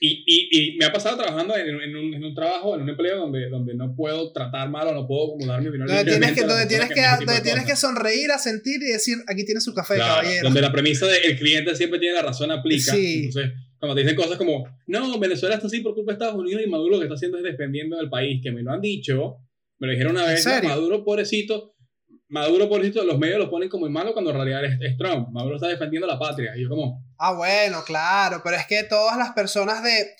B: Y, y, y me ha pasado trabajando en, en, un, en, un, trabajo, en un empleo donde, donde no puedo tratar mal o no puedo acomodar mi opinión.
A: Donde tienes que, donde tienes que, donde tienes que sonreír, a sentir y decir, aquí tiene su café, caballero.
B: Donde la premisa de el cliente siempre tiene la razón aplica. Sí. Entonces, cuando te dicen cosas como, no, Venezuela está así por culpa de Estados Unidos y Maduro lo que está haciendo es defendiendo del país, que me lo han dicho, me lo dijeron una vez, Maduro pobrecito, Maduro, ejemplo, los medios lo ponen como malo cuando en realidad es, Trump. Maduro está defendiendo la patria. Y yo como...
A: Ah, bueno, claro, pero es que todas las personas de...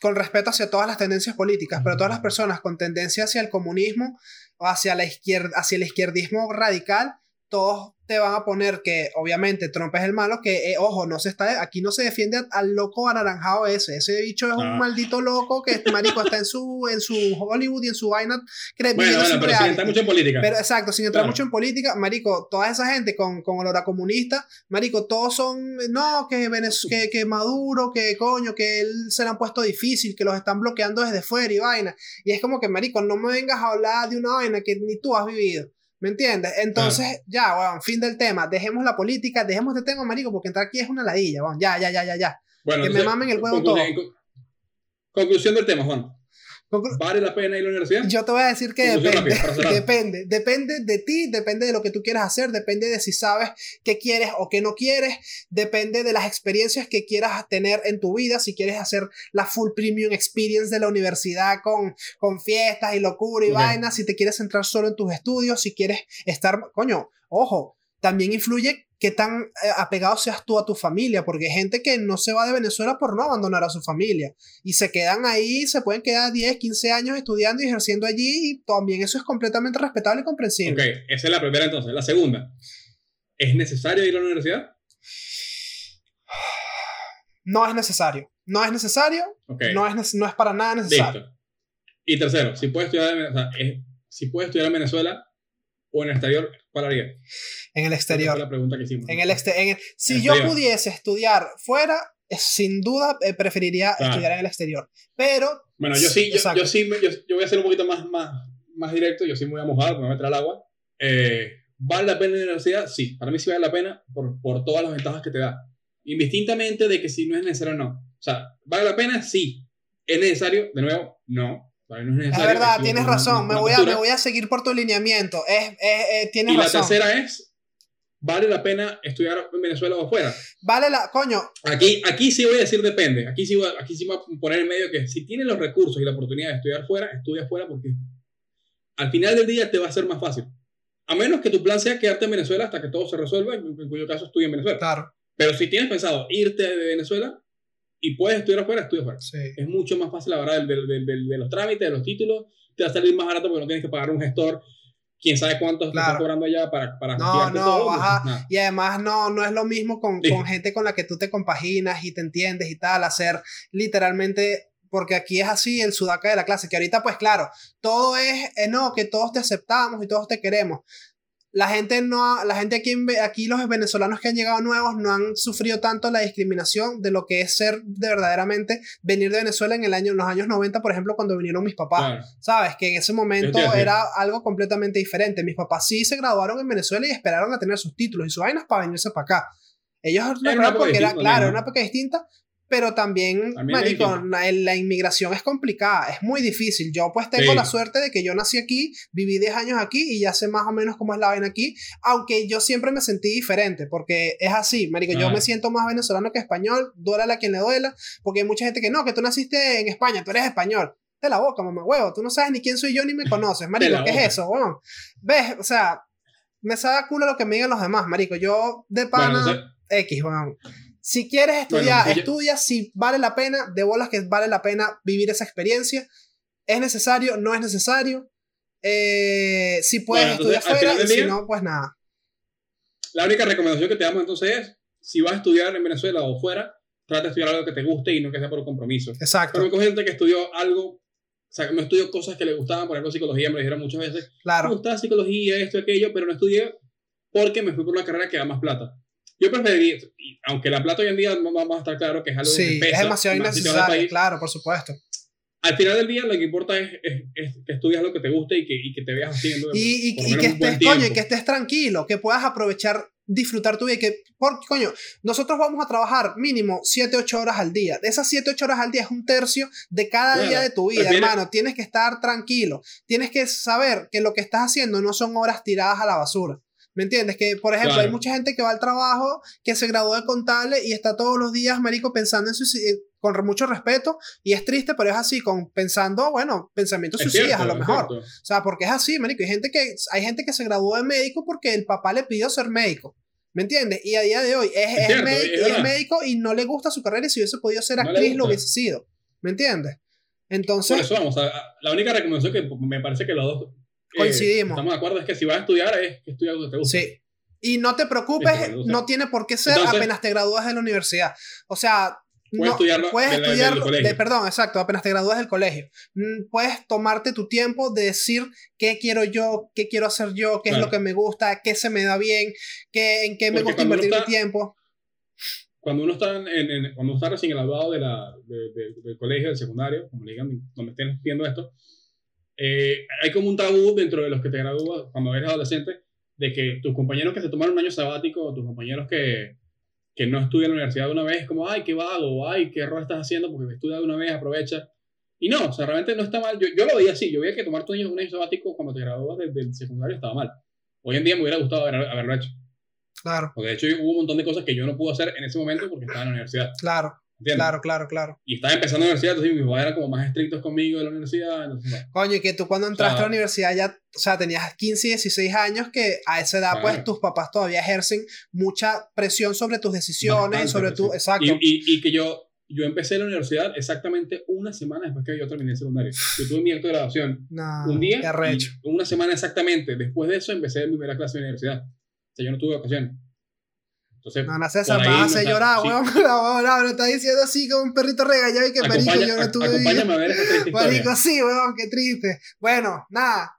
A: Con respeto hacia todas las tendencias políticas, pero todas las personas con tendencia hacia el comunismo o hacia, la izquierda, hacia el izquierdismo radical, todos te van a poner que obviamente Trump es el malo, que eh, ojo, no se está aquí no se defiende al loco anaranjado ese, ese bicho es un ah. maldito loco que marico está en su en su Hollywood y en su vaina
B: bueno, bueno, pero sin entrar mucho en política.
A: Pero exacto, sin entrar mucho en política, marico, toda esa gente con con olor a comunista, marico, todos son no, que, que que Maduro, que coño, que él se le han puesto difícil, que los están bloqueando desde fuera y vaina. Y es como que marico, no me vengas a hablar de una vaina que ni tú has vivido. ¿Me entiendes? Entonces, ya, bueno, fin del tema. Dejemos la política, dejemos este tema, marico, porque entrar aquí es una ladilla, bueno, ya, ya, ya, ya, ya. que me mamen el huevo todo.
B: Conclusión del tema, Juan. ¿Vale la pena ir a la universidad?
A: Yo te voy a decir que depende, depende. Depende de ti, depende de lo que tú quieras hacer, depende de si sabes qué quieres o qué no quieres, depende de las experiencias que quieras tener en tu vida, si quieres hacer la full premium experience de la universidad con, con fiestas y locura y vainas, si te quieres centrar solo en tus estudios, si quieres estar, coño, ojo, también influye qué tan eh, apegado seas tú a tu familia, porque hay gente que no se va de Venezuela por no abandonar a su familia y se quedan ahí, se pueden quedar 10, 15 años estudiando y ejerciendo allí y también eso es completamente respetable y comprensible.
B: Ok, esa es la primera entonces. La segunda, ¿es necesario ir a la universidad?
A: No es necesario. No es necesario. No, es, no es para nada necesario. Listo.
B: Y tercero, si puedes estudiar, o sea, si puedes estudiar en Venezuela, o en el exterior, ¿cuál haría?
A: En el exterior.
B: la pregunta que hicimos.
A: En el en si yo pudiese estudiar fuera, sin duda eh, preferiría estudiar en el exterior. Pero.
B: Bueno, yo sí, yo, yo sí yo, voy a ser un poquito más, más, más directo, yo soy muy mojado, me voy a meter al agua. Eh, ¿Vale la pena la universidad? Sí, para mí sí vale la pena por, por todas las ventajas que te da. Indistintamente de que si no es necesario o no. O sea, ¿vale la pena? Sí. ¿Es necesario? De nuevo, no.
A: No es, es, verdad, tienes razón. Me voy, a, me voy a seguir por tu lineamiento. Es, es, tienes
B: y
A: razón.
B: la tercera es, ¿vale la pena estudiar en Venezuela o afuera?
A: Vale la, coño.
B: Aquí, aquí sí voy a decir depende. Aquí sí, voy, aquí sí voy a poner en medio que si tienes los recursos y la oportunidad de estudiar fuera, estudia fuera porque al final del día te va a ser más fácil. A menos que tu plan sea quedarte en Venezuela hasta que todo se resuelva, en, cuyo caso estudia en Venezuela.
A: Claro.
B: Pero si tienes pensado irte de Venezuela y puedes estudiar afuera, estudia afuera.
A: Sí.
B: Es mucho más fácil la verdad de, de, de, de, los trámites, de los títulos. Te va a salir más barato porque no tienes que pagar un gestor. Quién sabe cuánto claro. estás cobrando allá para, para
A: No, no, todo, baja. Pues, y además no, no es lo mismo con, con gente con la que tú te compaginas y te entiendes y tal, hacer literalmente porque aquí es así el sudaca de la clase, que ahorita pues claro, todo es, eh, no, que todos te aceptamos y todos te queremos. La gente no, la gente aquí, aquí los venezolanos que han llegado nuevos no han sufrido tanto la discriminación de lo que es ser de verdaderamente venir de Venezuela en el año, en los años 90, por ejemplo, cuando vinieron mis papás. Claro. Sabes que en ese momento era algo completamente diferente. Mis papás sí se graduaron en Venezuela y esperaron a tener sus títulos y sus vainas para venirse para acá. Ellos no porque era, claro, una época distinta, pero también, también marico, la, la, inmigración es complicada, es muy difícil. Yo pues tengo sí. la suerte de que yo nací aquí, viví 10 años aquí y ya sé más o menos cómo es la vaina aquí, aunque yo siempre me sentí diferente, porque es así, marico, ah. yo me siento más venezolano que español, duela a quien le duela, porque hay mucha gente que no, que tú naciste en España, tú eres español. De la boca, mamá huevo, tú no sabes ni quién soy yo ni me conoces, marico, ¿qué boca. es eso, weón? ¿Ves? O sea, me sabe culo lo que me digan los demás, marico, yo de pana bueno, X, weón. Si quieres estudiar, bueno, estudia si vale la pena, de bolas que vale la pena vivir esa experiencia. ¿Es necesario? ¿No es necesario? Eh, si puedes bueno, entonces, estudiar afuera y si no, pues nada.
B: La única recomendación que te damos entonces es, si vas a estudiar en Venezuela o fuera, trata de estudiar algo que te guste y no que sea por compromiso.
A: Exacto.
B: Pero me gente que estudió algo, o sea, no estudió cosas que le gustaban, por ejemplo, psicología, me lo dijeron muchas veces.
A: Claro.
B: Me gustaba psicología, esto y aquello, pero no estudié porque me fui por una carrera que da más plata. Yo preferiría, aunque la plata hoy en día vamos a estar claro que es algo
A: sí,
B: que
A: es demasiado innecesario, claro, por supuesto.
B: Al final del día lo que importa es, es, es que estudias lo que te guste y que, y que te veas haciendo.
A: Y, y, y que estés, coño, y que estés tranquilo, que puedas aprovechar, disfrutar tu vida. Que, porque, coño, nosotros vamos a trabajar mínimo 7, 8 horas al día. De esas 7, 8 horas al día es un tercio de cada bueno, día de tu vida, hermano. Tienes que estar tranquilo. Tienes que saber que lo que estás haciendo no son horas tiradas a la basura. ¿Me entiendes? Que, por ejemplo, claro. hay mucha gente que va al trabajo, que se graduó de contable y está todos los días, marico, pensando en suicidio, con mucho respeto, y es triste, pero es así, con pensando, bueno, pensamientos es suicidas cierto, a lo mejor. O sea, porque es así, marico. Hay gente, que, hay gente que se graduó de médico porque el papá le pidió ser médico. ¿Me entiendes? Y a día de hoy es, es, es, cierto, médico, es, es médico, y no le gusta su carrera y si hubiese podido ser actriz lo hubiese sido. ¿Me entiendes? Entonces...
B: Por eso vamos, a, la única recomendación que me parece que los dos
A: Coincidimos.
B: Estamos de acuerdo, es que si vas a estudiar, es que estudias lo que te gusta.
A: Sí. Y no te preocupes, no tiene por qué ser Entonces, apenas te gradúas de la universidad. O sea,
B: puedes
A: no,
B: estudiarlo
A: puedes
B: de la, del
A: de, perdón, exacto, apenas te gradúas del colegio. Mm, Puedes tomarte tu tiempo de decir qué quiero yo, qué quiero hacer yo, qué claro. es lo que me gusta, qué se me da bien, qué, en qué Porque me gusta invertir está, mi tiempo.
B: Cuando uno está, en, en, cuando está recién graduado de la, de, del colegio, del secundario, como le digan, donde estén viendo esto, eh, hay como un tabú dentro de los que te gradúas cuando eres adolescente de que tus compañeros que se tomaron un año sabático o tus compañeros que, que no estudian en la universidad de una vez, como, ay, qué vago, ay, qué error estás haciendo porque estudia de una vez, aprovecha. Y no, o sea, realmente no está mal. Yo, yo lo veía así, yo veía que tomar tu año, un año sabático cuando te gradúas del, del secundario estaba mal. Hoy en día me hubiera gustado haber, haberlo hecho.
A: Claro.
B: Porque de hecho hubo un montón de cosas que yo no pude hacer en ese momento porque estaba en la universidad.
A: Claro. ¿Entiendes? Claro, claro, claro.
B: Y estaba empezando la universidad, entonces mis papás eran como más estrictos conmigo de la universidad. Entonces, bueno.
A: Coño, y que tú cuando entraste o sea, a la universidad ya, o sea, tenías 15, 16 años, que a esa edad, claro. pues tus papás todavía ejercen mucha presión sobre tus decisiones, sobre presión. tu. Exacto.
B: Y, y, y, que yo, yo empecé la universidad exactamente una semana después que yo terminé el secundario. Yo tuve mi acto de graduación
A: no,
B: un día,
A: y
B: una semana exactamente. Después de eso empecé mi primera clase de universidad. O sea, yo no tuve vacaciones. Entonces,
A: no, no César, [LAUGHS] me hace llorar, weón. No, no, está diciendo así como un perrito regañado y que perico yo no tuve.
B: Acompáñame a ver esta triste
A: Marico, sí, weón, qué triste. Bueno, nada.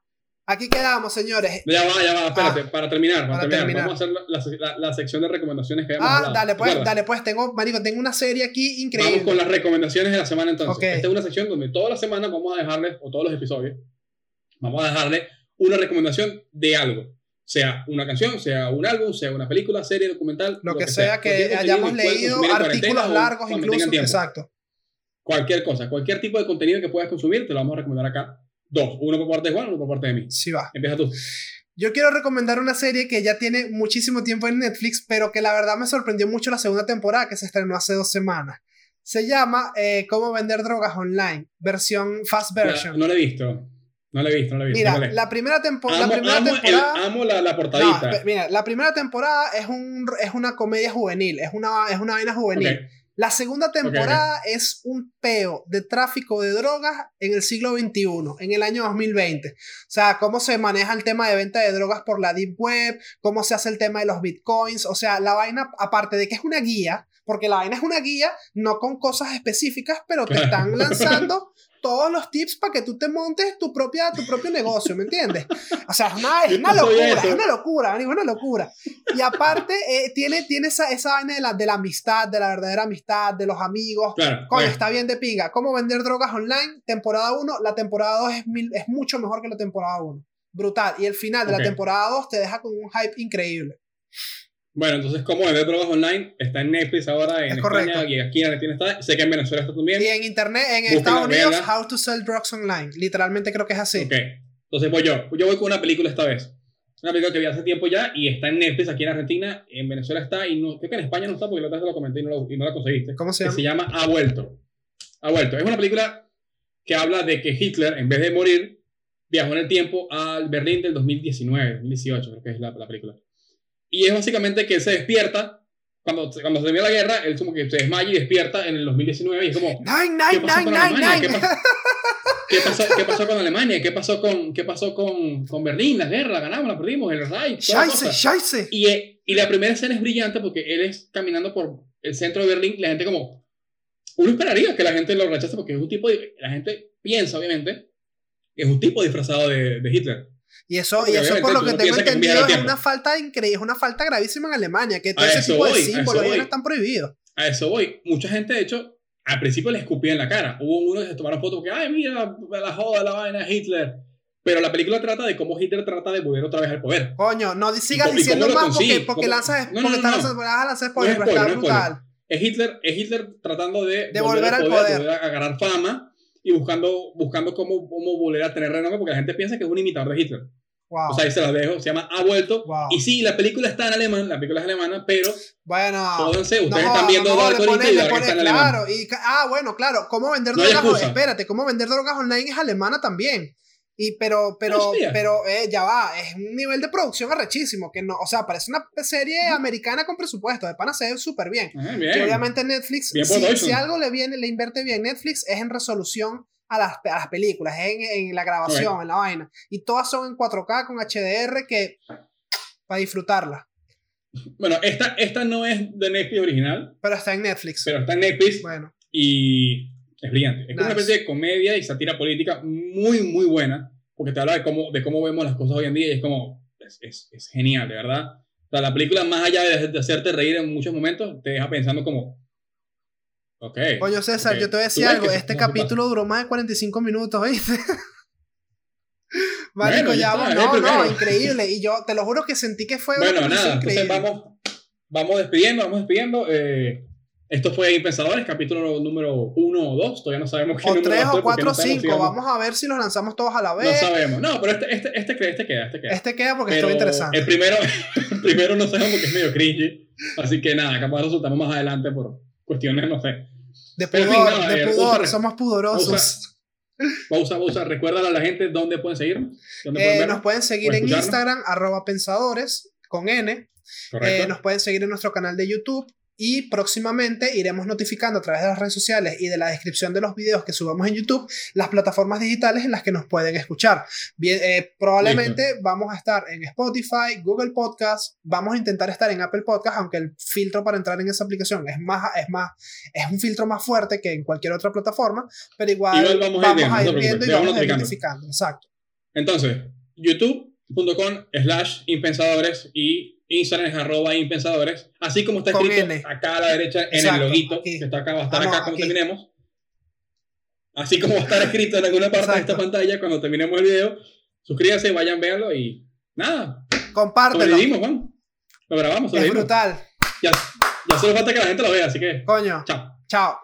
A: Aquí quedamos, señores.
B: Ya va, ya va, espérate, ah, para terminar, para, para terminar, terminar, vamos a hacer la, la, la, sección de recomendaciones que habíamos
A: Ah,
B: hablado.
A: dale pues, dale pues, tengo, marico, tengo una serie aquí increíble.
B: Vamos con las recomendaciones de la semana entonces. Okay. Esta es una sección donde toda la semana vamos a dejarles, o todos los episodios, vamos a dejarle una recomendación de algo. Sea una canción, sea un álbum, sea una película, serie, documental.
A: Lo, que, sea, que hayamos leído, artículos largos incluso. Exacto.
B: Cualquier cosa, cualquier tipo de contenido que puedas consumir, te lo vamos a recomendar acá. Dos, uno por parte de Juan, uno por parte de mí.
A: Sí va.
B: Empieza tú.
A: Yo quiero recomendar una serie que ya tiene muchísimo tiempo en Netflix, pero que la verdad me sorprendió mucho la segunda temporada que se estrenó hace dos semanas. Se llama eh, Cómo vender drogas online, versión fast version.
B: no la he visto. No la he visto, no la he visto.
A: Mira, la primera, tempo
B: amo,
A: la primera
B: amo
A: temporada.
B: El, amo la, la portadita.
A: No, mira, la primera temporada es, un, es una comedia juvenil, es una, es una vaina juvenil. La segunda temporada es un peo de tráfico de drogas en el siglo XXI, en el año 2020. O sea, cómo se maneja el tema de venta de drogas por la Deep Web, cómo se hace el tema de los bitcoins. O sea, la vaina, aparte de que es una guía, porque la vaina es una guía, no con cosas específicas, pero te están [LAUGHS] lanzando todos los tips para que tú te montes tu, propia, tu propio negocio, ¿me entiendes? O sea, es una, es una locura, es una locura, es una locura. Y aparte, eh, tiene, tiene esa, esa vaina de la, de la amistad, de la verdadera amistad, de los amigos.
B: Claro,
A: Coño, está bien de pinga. ¿Cómo vender drogas online? Temporada 1, la temporada 2 es, mil, es mucho mejor que la temporada 1. Brutal. Y el final de la temporada 2 te deja con un hype increíble.
B: Bueno, entonces, ¿cómo vender drogas online? Está en Netflix ahora, en España, y aquí en Argentina está. Sé que en Venezuela está también.
A: Y en Internet, en Estados Unidos, How to Sell Drugs Online. Literalmente creo que es así.
B: Ok. Entonces voy yo. Yo voy con una película esta vez. Una película que vi hace tiempo ya y está en Netflix aquí en Argentina. En Venezuela está y no, creo que en España no está porque la otra vez lo comenté y no, lo, y no la conseguiste.
A: ¿Cómo se llama?
B: se llama Ha Vuelto. Ha Vuelto. Es una película que habla de que Hitler, en vez de morir, viajó en el tiempo al Berlín del 2019, 2018, creo que es la, la película. Y es básicamente que él se despierta. Cuando, cuando se termina la guerra, él como que se desmaya y despierta en el 2019 y es como...
A: Nine, nine, nine, nine,
B: ¿Qué, pasó, ¿Qué, pasó, ¿Qué pasó con Alemania? ¿Qué pasó con, qué pasó con, con Berlín? La guerra, la ganamos, la perdimos, el Reich.
A: Scheisse, scheisse.
B: Y, y la primera escena es brillante porque él es caminando por el centro de Berlín. La gente como... Uno esperaría que la gente lo rechace porque es un tipo... De, la gente piensa, obviamente, que es un tipo disfrazado de, de Hitler.
A: Y eso, y eso por lo que tengo entendido, es una falta increíble, es una falta gravísima en Alemania, que todo ese tipo de símbolos ya no están prohibidos.
B: A eso voy. Mucha gente, de hecho, al principio le escupía en la cara. Hubo uno que se tomaron fotos porque, ay, mira, la joda, la vaina, Hitler. Pero la película trata de cómo Hitler trata de volver otra vez al poder.
A: Coño, no sigas diciendo más porque, porque lanzas, no, no, porque no, estás, vas a lanzar spoiler, pero está brutal.
B: Es Hitler, es Hitler tratando de,
A: de volver, al poder,
B: poder. a ganar fama y buscando, buscando cómo, cómo volver a tener renombre porque la gente piensa que es un imitador de Hitler.
A: Wow.
B: O sea, ahí se las dejo. Se llama Ha vuelto.
A: Wow.
B: Y sí, la película está en alemán, la película es alemana, pero.
A: Bueno.
B: Jódanse, ustedes no, están viendo no, Dark pone, y está en
A: claro,
B: alemán.
A: Y, ah, bueno, claro. ¿Cómo vender drogas? Espérate, ¿cómo vender drogas online es alemana también? Y pero, pero, pero, eh, ya va, es un nivel de producción arrechísimo, que no, o sea, parece una serie americana con presupuesto, de pana se ve súper bien.
B: Ah, bien.
A: Obviamente Netflix,
B: bien
A: si, si, algo le viene, le invierte bien Netflix, es en resolución a las, a las películas, en, en, la grabación, en la vaina. Y todas son en 4K con HDR que para disfrutarla.
B: Bueno, esta, esta no es de Netflix original.
A: Pero está en Netflix.
B: Pero está en Netflix.
A: Bueno.
B: Y es brillante. Es nice. una especie de comedia y sátira política muy, muy buena. Porque te habla de cómo, de cómo vemos las cosas hoy en día y es como. Es, es, es genial, de verdad. O sea, la película, más allá de, de hacerte reír en muchos momentos, te deja pensando como Okay,
A: Coño, César,
B: okay.
A: yo te voy a decir algo. Este capítulo duró más de 45 minutos, ¿oíste? [LAUGHS] Marico, bueno, ya, está, no, no, [LAUGHS] increíble. Y yo te lo juro que sentí que fue
B: bueno, nada, entonces vamos, vamos despidiendo, vamos despidiendo. Eh, esto fue Impensadores, capítulo número 1 o 2, todavía no sabemos qué
A: o
B: número
A: 3 o 4 o 5, vamos a ver si los lanzamos todos a la vez.
B: No sabemos, no, pero este, este, este, este queda, este queda.
A: Este queda porque
B: pero
A: estuvo interesante.
B: El primero, [LAUGHS] el primero no sabemos porque es medio cringy, así que nada, capaz lo soltamos más adelante por cuestiones, no sé.
A: De pudor, fin, no, de eh, pudor, somos pudorosos.
B: Pausa, pausa, Recuérdale a la gente dónde pueden seguirnos.
A: ¿Dónde pueden eh, nos pueden seguir en Instagram, arroba pensadores, con N. Eh, nos pueden seguir en nuestro canal de YouTube. Y próximamente iremos notificando a través de las redes sociales y de la descripción de los videos que subamos en YouTube las plataformas digitales en las que nos pueden escuchar. Bien, eh, probablemente Listo. vamos a estar en Spotify, Google Podcast, vamos a intentar estar en Apple Podcast, aunque el filtro para entrar en esa aplicación es más, es más, es un filtro más fuerte que en cualquier otra plataforma, pero igual, igual vamos, vamos, a ir viendo, y vamos a ir notificando. Exacto.
B: Entonces, youtube.com slash impensadores y Instagram es arroba impensadores, así como está escrito acá a la derecha en Exacto, el loguito, aquí. que está acá, va a estar acá cuando aquí. terminemos. Así como va a estar escrito en alguna parte Exacto. de esta pantalla cuando terminemos el video, Suscríbanse, vayan, véanlo y nada.
A: Compártelo.
B: Sobrevivimos, Juan. Lo grabamos,
A: Es brutal.
B: Ya, ya solo falta que la gente lo vea, así que.
A: Coño.
B: Chao.
A: Chao.